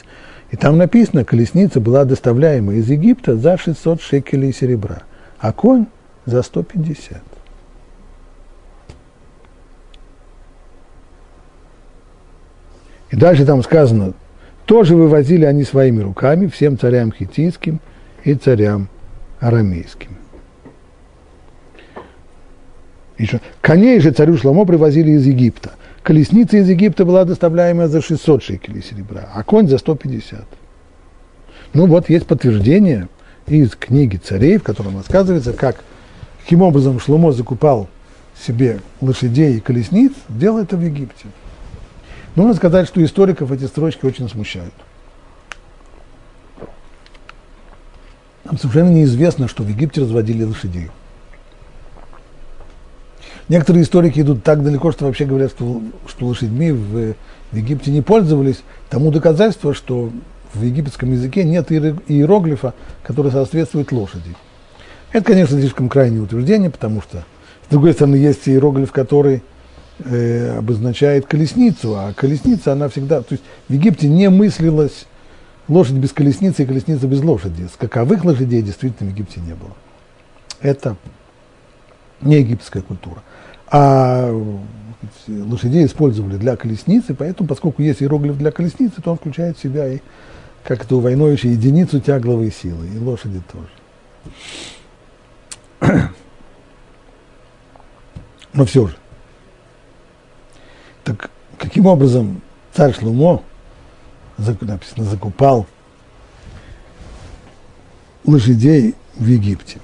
Speaker 1: И там написано, колесница была доставляема из Египта за 600 шекелей серебра, а конь за 150. И дальше там сказано, тоже вывозили они своими руками всем царям хитийским и царям арамейским. Еще. Коней же царю Шломо привозили из Египта. Колесница из Египта была доставляема за 600 шекелей серебра, а конь за 150. Ну вот есть подтверждение из книги царей, в котором рассказывается, как, каким образом Шломо закупал себе лошадей и колесниц, делал это в Египте. Нужно сказать, что историков эти строчки очень смущают. Нам совершенно неизвестно, что в Египте разводили лошадей. Некоторые историки идут так далеко, что вообще говорят, что, что лошадьми в, в Египте не пользовались. Тому доказательство, что в египетском языке нет иероглифа, который соответствует лошади. Это, конечно, слишком крайнее утверждение, потому что, с другой стороны, есть иероглиф, который э, обозначает колесницу, а колесница, она всегда, то есть в Египте не мыслилась лошадь без колесницы и колесница без лошади. Скаковых лошадей действительно в Египте не было. Это не египетская культура а лошадей использовали для колесницы, поэтому, поскольку есть иероглиф для колесницы, то он включает в себя и, как это у единицу тягловой силы, и лошади тоже. <clears throat> Но все же. Так каким образом царь Шлумо, написано, закупал лошадей в Египте?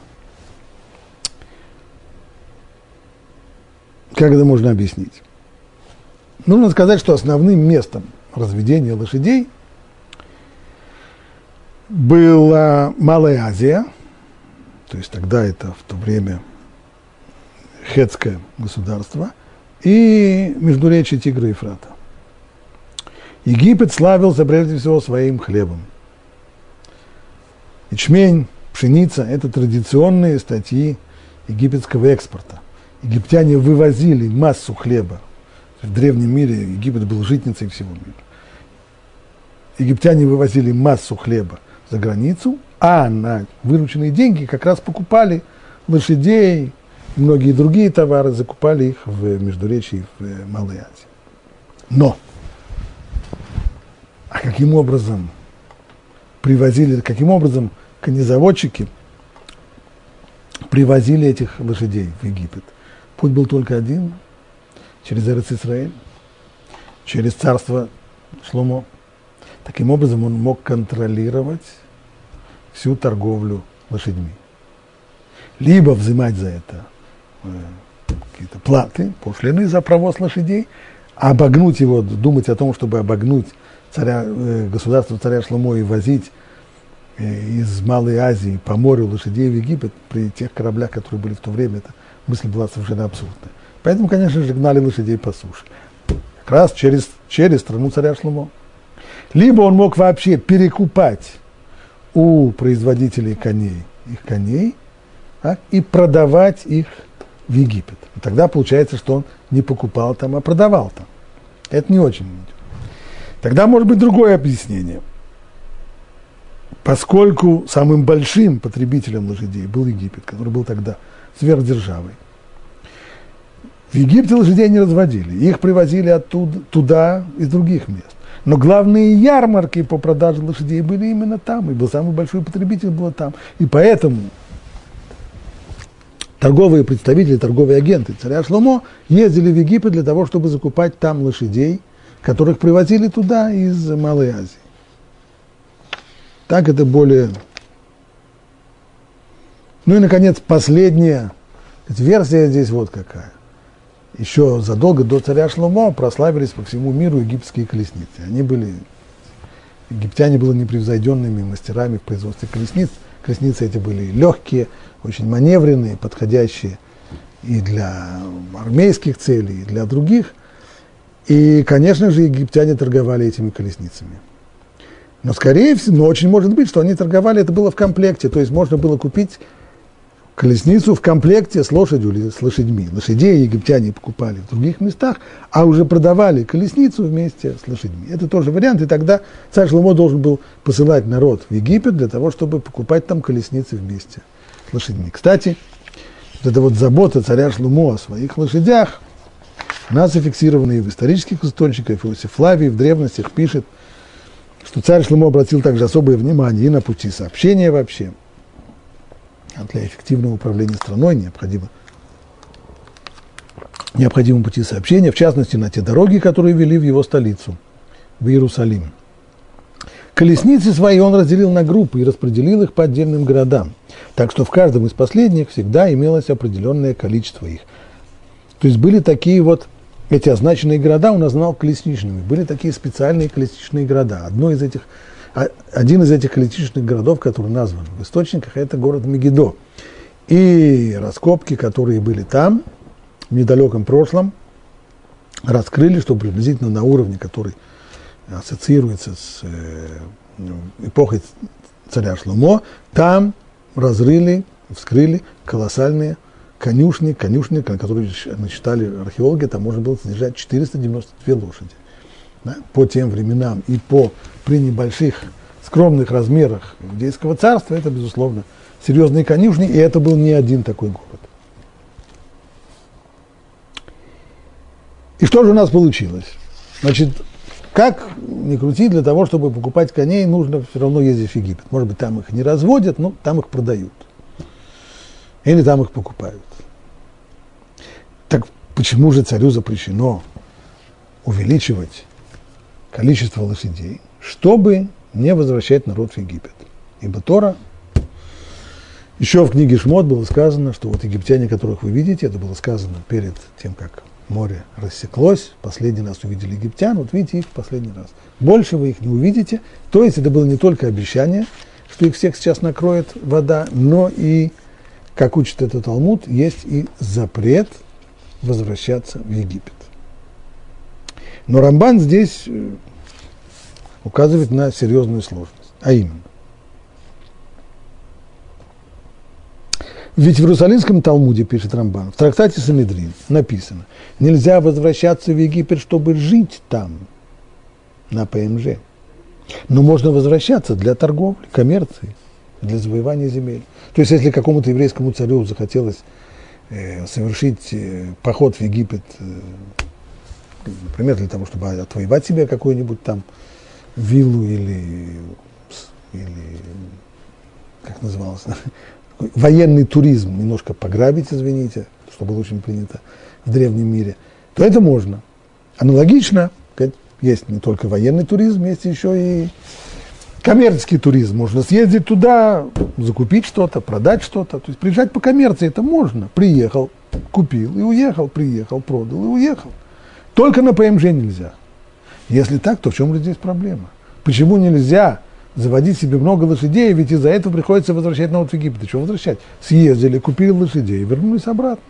Speaker 1: Как это можно объяснить? Нужно сказать, что основным местом разведения лошадей была Малая Азия, то есть тогда это в то время хетское государство, и междуречие Тигра и Ефрата. Египет славился прежде всего своим хлебом. Ячмень, пшеница – это традиционные статьи египетского экспорта египтяне вывозили массу хлеба. В древнем мире Египет был житницей всего мира. Египтяне вывозили массу хлеба за границу, а на вырученные деньги как раз покупали лошадей, многие другие товары, закупали их в Междуречии, в Малой Азии. Но, а каким образом привозили, каким образом конезаводчики привозили этих лошадей в Египет – Путь был только один, через Эрец Исраэль, через царство Шломо. Таким образом он мог контролировать всю торговлю лошадьми. Либо взимать за это э, какие-то платы, пошлины за провоз лошадей, обогнуть его, думать о том, чтобы обогнуть царя, э, государство царя Шломо и возить э, из Малой Азии по морю лошадей в Египет при тех кораблях, которые были в то время, это мысль была совершенно абсурдная. Поэтому, конечно же, гнали лошадей по суше. Как раз через, через страну царя Шлумо. Либо он мог вообще перекупать у производителей коней их коней так, и продавать их в Египет. И тогда получается, что он не покупал там, а продавал там. Это не очень идет. Тогда может быть другое объяснение. Поскольку самым большим потребителем лошадей был Египет, который был тогда сверхдержавой. В Египте лошадей не разводили, их привозили оттуда, туда, из других мест. Но главные ярмарки по продаже лошадей были именно там, и был самый большой потребитель был там. И поэтому торговые представители, торговые агенты царя Шломо ездили в Египет для того, чтобы закупать там лошадей, которых привозили туда из Малой Азии. Так это более ну и, наконец, последняя версия здесь вот какая. Еще задолго до царя Шломо прославились по всему миру египетские колесницы. Они были, египтяне были непревзойденными мастерами в производстве колесниц. Колесницы эти были легкие, очень маневренные, подходящие и для армейских целей, и для других. И, конечно же, египтяне торговали этими колесницами. Но, скорее всего, но очень может быть, что они торговали, это было в комплекте, то есть можно было купить колесницу в комплекте с лошадью или с лошадьми. Лошадей египтяне покупали в других местах, а уже продавали колесницу вместе с лошадьми. Это тоже вариант, и тогда царь Шломо должен был посылать народ в Египет для того, чтобы покупать там колесницы вместе с лошадьми. Кстати, вот эта вот забота царя Шломо о своих лошадях, у нас зафиксирована и в исторических источниках, Иосиф Флавий в древностях пишет, что царь Шломо обратил также особое внимание и на пути сообщения вообще – а для эффективного управления страной необходимо необходимы пути сообщения, в частности, на те дороги, которые вели в его столицу, в Иерусалим. Колесницы свои он разделил на группы и распределил их по отдельным городам, так что в каждом из последних всегда имелось определенное количество их. То есть были такие вот, эти означенные города он назвал колесничными. Были такие специальные колесничные города. Одно из этих, один из этих колесничных городов, который назван в источниках, это город Мегидо. И раскопки, которые были там, в недалеком прошлом, раскрыли, что приблизительно на уровне, который ассоциируется с э, эпохой царя Шломо, там разрыли, вскрыли колоссальные конюшни, конюшни, которые насчитали археологи, там можно было содержать 492 лошади. По тем временам и по при небольших скромных размерах иудейского царства, это, безусловно, серьезные конюшни, и это был не один такой город. И что же у нас получилось? Значит, как ни крути, для того, чтобы покупать коней, нужно все равно ездить в Египет. Может быть, там их не разводят, но там их продают. Или там их покупают. Так почему же царю запрещено увеличивать количество лошадей, чтобы не возвращать народ в Египет? Ибо Тора, еще в книге Шмот было сказано, что вот египтяне, которых вы видите, это было сказано перед тем, как море рассеклось, последний раз увидели египтян, вот видите их в последний раз. Больше вы их не увидите. То есть это было не только обещание, что их всех сейчас накроет вода, но и, как учит этот Талмуд, есть и запрет возвращаться в Египет. Но Рамбан здесь э, указывает на серьезную сложность, а именно, Ведь в Иерусалимском Талмуде, пишет Рамбан, в трактате Санедрин написано, нельзя возвращаться в Египет, чтобы жить там, на ПМЖ. Но можно возвращаться для торговли, коммерции, для завоевания земель. То есть, если какому-то еврейскому царю захотелось э, совершить э, поход в Египет, э, например, для того, чтобы отвоевать себе какую-нибудь там виллу или, или как называлось, <laughs> военный туризм немножко пограбить, извините, что было очень принято в древнем мире, то это можно. Аналогично, есть не только военный туризм, есть еще и коммерческий туризм. Можно съездить туда, закупить что-то, продать что-то. То есть приезжать по коммерции это можно. Приехал, купил и уехал, приехал, продал и уехал. Только на ПМЖ нельзя. Если так, то в чем же здесь проблема? Почему нельзя заводить себе много лошадей, ведь из-за этого приходится возвращать народ в Египет. Что возвращать? Съездили, купили лошадей, вернулись обратно.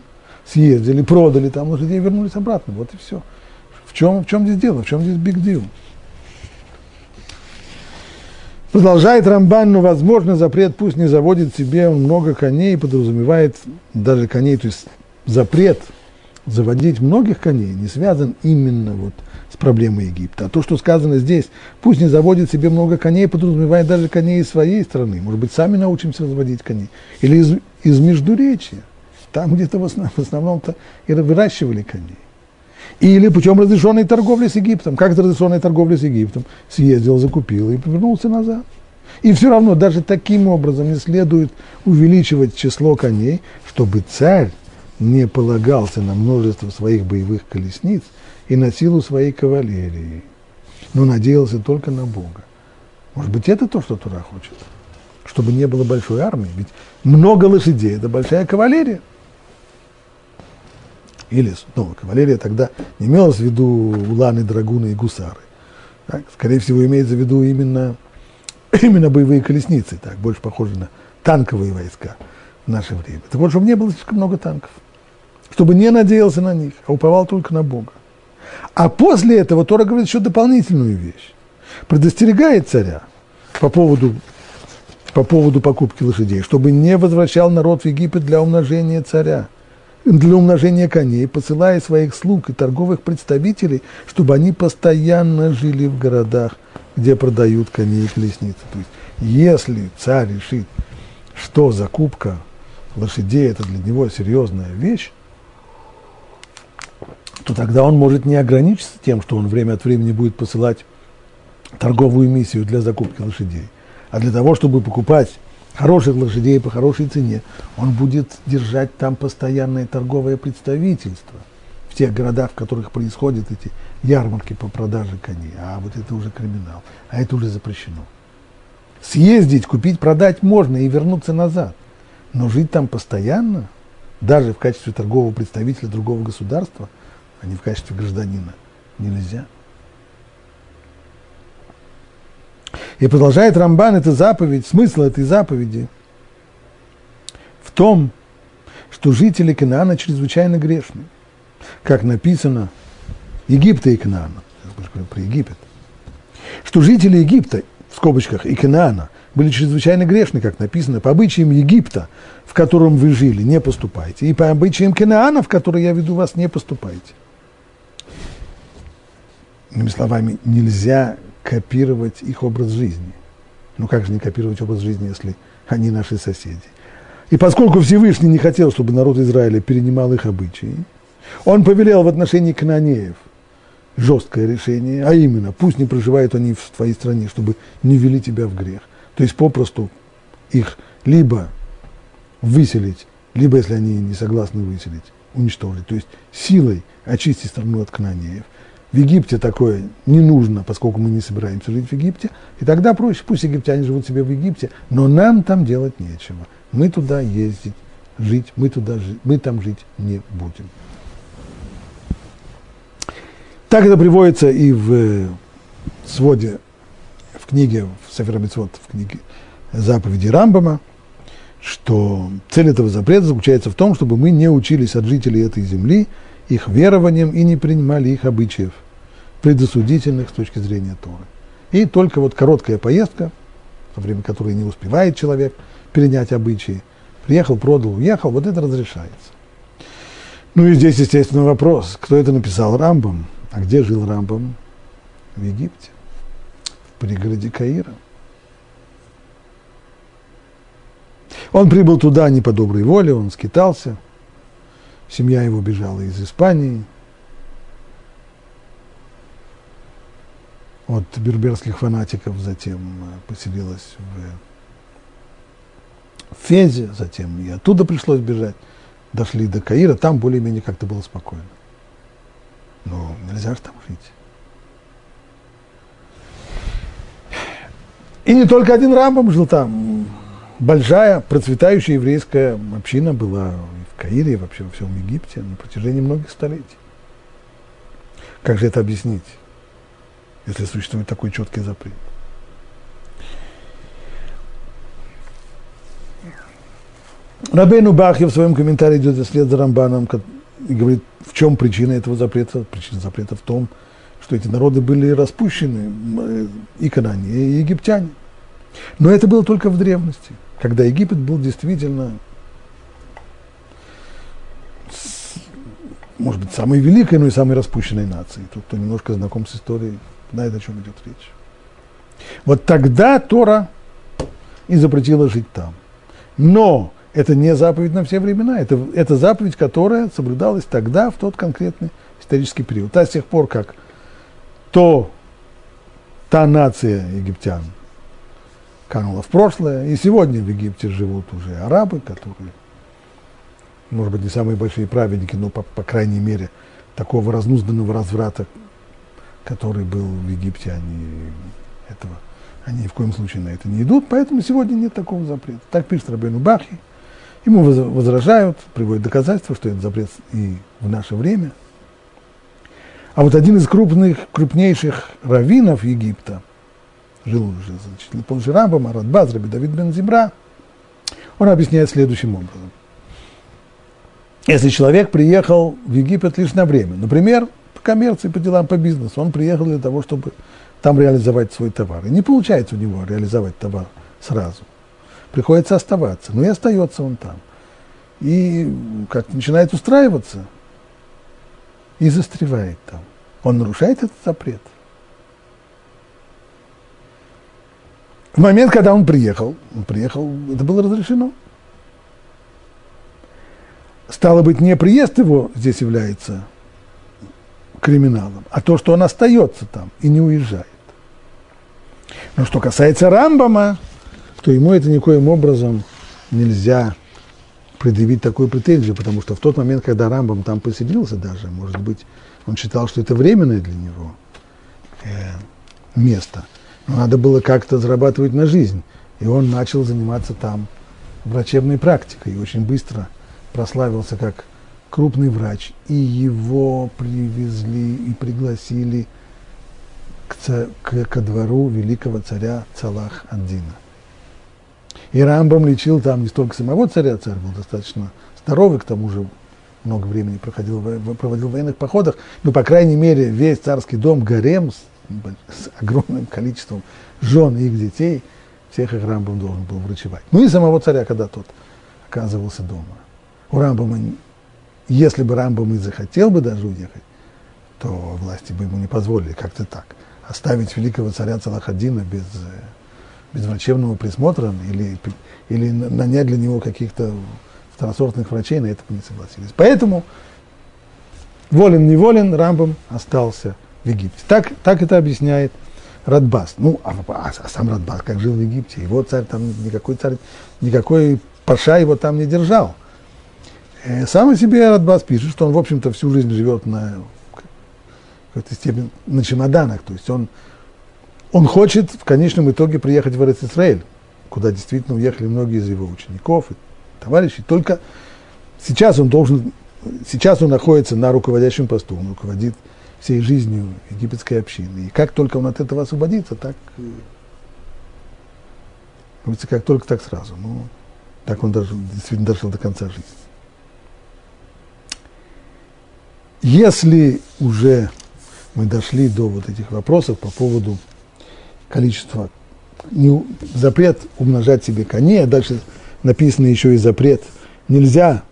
Speaker 1: Съездили, продали там лошадей, вернулись обратно. Вот и все. В чем, в чем здесь дело? В чем здесь big deal? Продолжает Рамбан, но, возможно, запрет пусть не заводит себе много коней, подразумевает даже коней, то есть запрет заводить многих коней не связан именно вот с проблемой Египта. А то, что сказано здесь, пусть не заводит себе много коней, подразумевает даже коней из своей страны. Может быть, сами научимся разводить коней. Или из, из Междуречия. Там где-то в, основ, в основном-то и выращивали коней. Или путем разрешенной торговли с Египтом. Как это разрешенная торговля с Египтом? Съездил, закупил и повернулся назад. И все равно даже таким образом не следует увеличивать число коней, чтобы царь не полагался на множество своих боевых колесниц и на силу своей кавалерии, но надеялся только на Бога. Может быть, это то, что Тура хочет? Чтобы не было большой армии, ведь много лошадей – это большая кавалерия. Или, ну, кавалерия тогда не имелась в виду уланы, драгуны и гусары. Так? Скорее всего, имеется в виду именно, <clears throat> именно боевые колесницы, так, больше похожи на танковые войска в наше время. Так вот, чтобы не было слишком много танков чтобы не надеялся на них, а уповал только на Бога. А после этого Тора говорит еще дополнительную вещь. Предостерегает царя по поводу, по поводу покупки лошадей, чтобы не возвращал народ в Египет для умножения царя, для умножения коней, посылая своих слуг и торговых представителей, чтобы они постоянно жили в городах, где продают коней и колесницы. То есть, если царь решит, что закупка лошадей – это для него серьезная вещь, то тогда он может не ограничиться тем, что он время от времени будет посылать торговую миссию для закупки лошадей, а для того, чтобы покупать хороших лошадей по хорошей цене, он будет держать там постоянное торговое представительство в тех городах, в которых происходят эти ярмарки по продаже коней. А вот это уже криминал, а это уже запрещено. Съездить, купить, продать можно и вернуться назад, но жить там постоянно даже в качестве торгового представителя другого государства, а не в качестве гражданина, нельзя. И продолжает Рамбан эту заповедь, смысл этой заповеди в том, что жители Канаана чрезвычайно грешны. Как написано, Египта и Канаана, про Египет, что жители Египта, в скобочках, и Канаана, были чрезвычайно грешны, как написано, по обычаям Египта, в котором вы жили, не поступайте, и по обычаям Канаана, в который я веду вас, не поступайте. Иными словами, нельзя копировать их образ жизни. Ну как же не копировать образ жизни, если они наши соседи? И поскольку Всевышний не хотел, чтобы народ Израиля перенимал их обычаи, он повелел в отношении кананеев жесткое решение, а именно, пусть не проживают они в твоей стране, чтобы не ввели тебя в грех. То есть попросту их либо выселить, либо, если они не согласны выселить, уничтожить. То есть силой очистить страну от кананеев. В Египте такое не нужно, поскольку мы не собираемся жить в Египте. И тогда проще, пусть египтяне живут себе в Египте, но нам там делать нечего. Мы туда ездить, жить, мы, туда, мы там жить не будем. Так это приводится и в э, своде, в книге, в Сефер в книге заповеди Рамбама, что цель этого запрета заключается в том, чтобы мы не учились от жителей этой земли их верованием и не принимали их обычаев, предосудительных с точки зрения Торы. И только вот короткая поездка, во время которой не успевает человек перенять обычаи, приехал, продал, уехал, вот это разрешается. Ну и здесь, естественно, вопрос, кто это написал Рамбам – а где жил Рамбам? В Египте, в пригороде Каира. Он прибыл туда не по доброй воле, он скитался. Семья его бежала из Испании. От берберских фанатиков затем э, поселилась в Фезе, затем и оттуда пришлось бежать. Дошли до Каира, там более-менее как-то было спокойно. Ну, нельзя же там жить. И не только один Рамбам жил там. Большая, процветающая еврейская община была Каире, и вообще во всем Египте на протяжении многих столетий. Как же это объяснить, если существует такой четкий запрет? Рабейну Бахья в своем комментарии идет вслед за Рамбаном, и говорит, в чем причина этого запрета? Причина запрета в том, что эти народы были распущены, э, и канане, и египтяне. Но это было только в древности, когда Египет был действительно, может быть, самой великой, но и самой распущенной нацией. Тот, кто немножко знаком с историей, знает, о чем идет речь. Вот тогда Тора и запретила жить там. Но это не заповедь на все времена, это, это заповедь, которая соблюдалась тогда, в тот конкретный исторический период. А с тех пор, как то та нация египтян канула в прошлое, и сегодня в Египте живут уже арабы, которые, может быть, не самые большие праведники, но, по, по крайней мере, такого разнузданного разврата, который был в Египте, они этого, они ни в коем случае на это не идут, поэтому сегодня нет такого запрета. Так пишет Рабейну Бахи, Ему возражают, приводят доказательства, что это запрет и в наше время. А вот один из крупных, крупнейших раввинов Египта, жил уже значительно позже Рамбам, Арат Базраби, Давид бен Зибра, он объясняет следующим образом. Если человек приехал в Египет лишь на время, например, по коммерции, по делам, по бизнесу, он приехал для того, чтобы там реализовать свой товар. И не получается у него реализовать товар сразу – приходится оставаться. Но и остается он там. И как начинает устраиваться и застревает там. Он нарушает этот запрет. В момент, когда он приехал, он приехал, это было разрешено. Стало быть, не приезд его здесь является криминалом, а то, что он остается там и не уезжает. Но что касается Рамбама, то ему это никоим образом нельзя предъявить такую претензию, потому что в тот момент, когда Рамбам там поселился даже, может быть, он считал, что это временное для него э, место. Но надо было как-то зарабатывать на жизнь. И он начал заниматься там врачебной практикой. И очень быстро прославился как крупный врач, и его привезли и пригласили к, к, ко двору великого царя Цалах Андина. И Рамбам лечил там не столько самого царя, царь был достаточно здоровый, к тому же много времени проходил, проводил в военных походах, но, по крайней мере, весь царский дом, гарем с, с огромным количеством жен и их детей, всех их Рамбам должен был врачевать. Ну и самого царя, когда тот оказывался дома. У Рамбама, если бы Рамбам и захотел бы даже уехать, то власти бы ему не позволили как-то так. Оставить великого царя Цалахадина без, без врачебного присмотра или, или нанять для него каких-то второсортных врачей, на это бы не согласились. Поэтому волен-неволен Рамбам остался в Египте. Так, так это объясняет Радбас. Ну, а, а, а сам Радбас как жил в Египте? Его царь там, никакой царь, никакой паша его там не держал. Э, сам о себе Радбас пишет, что он, в общем-то, всю жизнь живет на какой-то степени на чемоданах. То есть он, он хочет в конечном итоге приехать в Израиль, куда действительно уехали многие из его учеников и товарищей. Только сейчас он должен, сейчас он находится на руководящем посту, он руководит всей жизнью египетской общины. И как только он от этого освободится, так, как только так сразу. Ну, так он даже, действительно дожил до конца жизни. Если уже мы дошли до вот этих вопросов по поводу количества, не, запрет умножать себе коней, а дальше написано еще и запрет, нельзя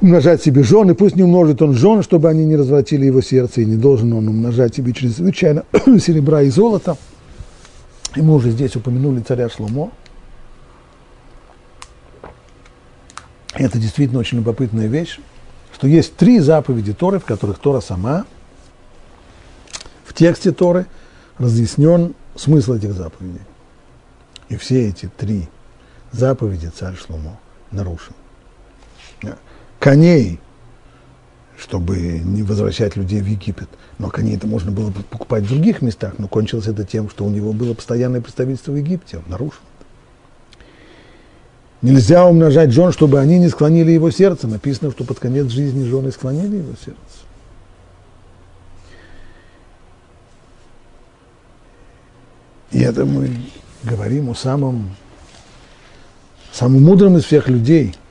Speaker 1: умножать себе жены, пусть не умножит он жен, чтобы они не развратили его сердце, и не должен он умножать себе чрезвычайно <clears throat> серебра и золота. И мы уже здесь упомянули царя Шломо. Это действительно очень любопытная вещь, что есть три заповеди Торы, в которых Тора сама, в тексте Торы разъяснен смысл этих заповедей. И все эти три заповеди царь Шломо нарушил коней, чтобы не возвращать людей в Египет. Но коней это можно было покупать в других местах, но кончилось это тем, что у него было постоянное представительство в Египте, он нарушил. Нельзя умножать жен, чтобы они не склонили его сердце. Написано, что под конец жизни жены склонили его сердце. И это мы говорим о самом, самом мудром из всех людей –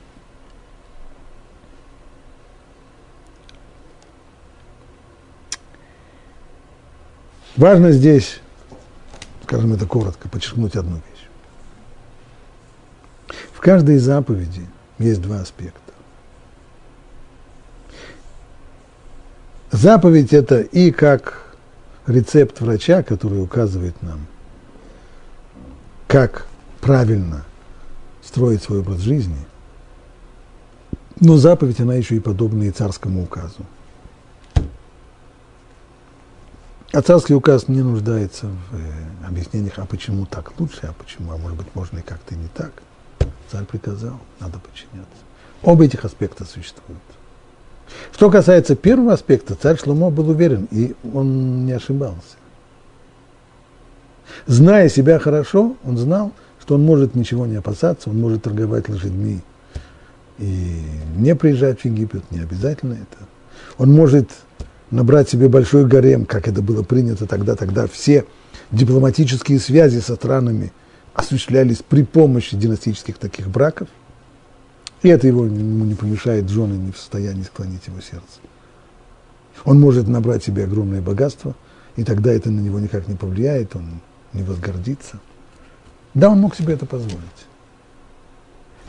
Speaker 1: Важно здесь, скажем это коротко, подчеркнуть одну вещь. В каждой заповеди есть два аспекта. Заповедь это и как рецепт врача, который указывает нам, как правильно строить свой образ жизни, но заповедь, она еще и подобна и царскому указу. А царский указ не нуждается в э, объяснениях, а почему так лучше, а почему, а может быть, можно и как-то не так. Царь приказал, надо подчиняться. Оба этих аспекта существуют. Что касается первого аспекта, царь Шломо был уверен, и он не ошибался. Зная себя хорошо, он знал, что он может ничего не опасаться, он может торговать лошадьми и не приезжать в Египет, не обязательно это. Он может набрать себе большой гарем, как это было принято тогда, тогда все дипломатические связи со странами осуществлялись при помощи династических таких браков, и это его, ему не помешает, жены не в состоянии склонить его сердце. Он может набрать себе огромное богатство, и тогда это на него никак не повлияет, он не возгордится. Да, он мог себе это позволить.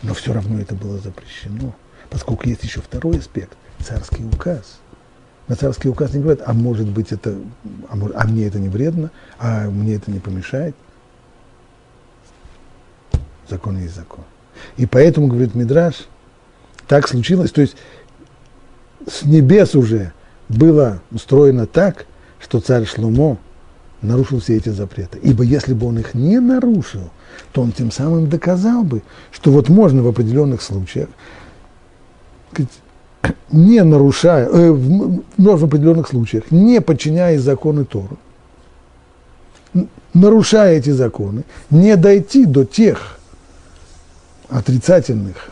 Speaker 1: Но все равно это было запрещено, поскольку есть еще второй аспект – царский указ – на царский указ не говорят, а может быть это, а, а мне это не вредно, а мне это не помешает. Закон есть закон. И поэтому, говорит Мидраш, так случилось, то есть с небес уже было устроено так, что царь Шлумо нарушил все эти запреты. Ибо если бы он их не нарушил, то он тем самым доказал бы, что вот можно в определенных случаях не нарушая, э, в, в определенных случаях, не подчиняясь законы Тору, нарушая эти законы, не дойти до тех отрицательных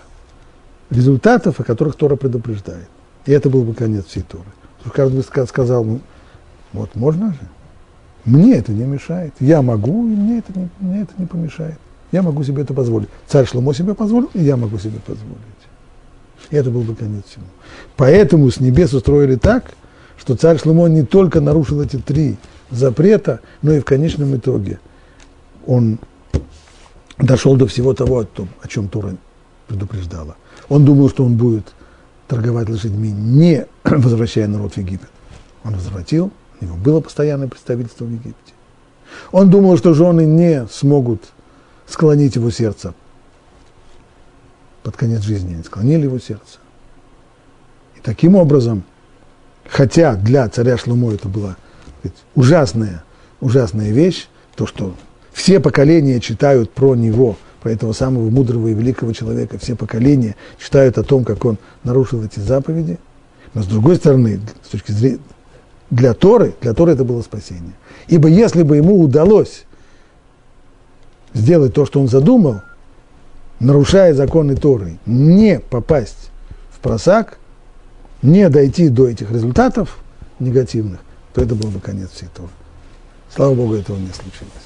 Speaker 1: результатов, о которых Тора предупреждает. И это был бы конец всей Торы. Каждый бы сказал, ну, вот можно же, мне это не мешает, я могу, и мне это не, мне это не помешает. Я могу себе это позволить. Царь Шломо себе позволил, и я могу себе позволить. И это был бы конец всему. Поэтому с небес устроили так, что царь Шломо не только нарушил эти три запрета, но и в конечном итоге он дошел до всего того, о, том, о чем Тора предупреждала. Он думал, что он будет торговать лошадьми, не <clears throat> возвращая народ в Египет. Он возвратил, у него было постоянное представительство в Египте. Он думал, что жены не смогут склонить его сердце. Под конец жизни они склонили его сердце. И таким образом, хотя для царя Шлумо это была сказать, ужасная, ужасная вещь, то, что все поколения читают про него, про этого самого мудрого и великого человека, все поколения читают о том, как он нарушил эти заповеди. Но с другой стороны, с точки зрения для Торы, для Торы это было спасение. Ибо если бы ему удалось сделать то, что он задумал, нарушая законы Торы, не попасть в просак, не дойти до этих результатов негативных, то это был бы конец всей Торы. Слава Богу, этого не случилось.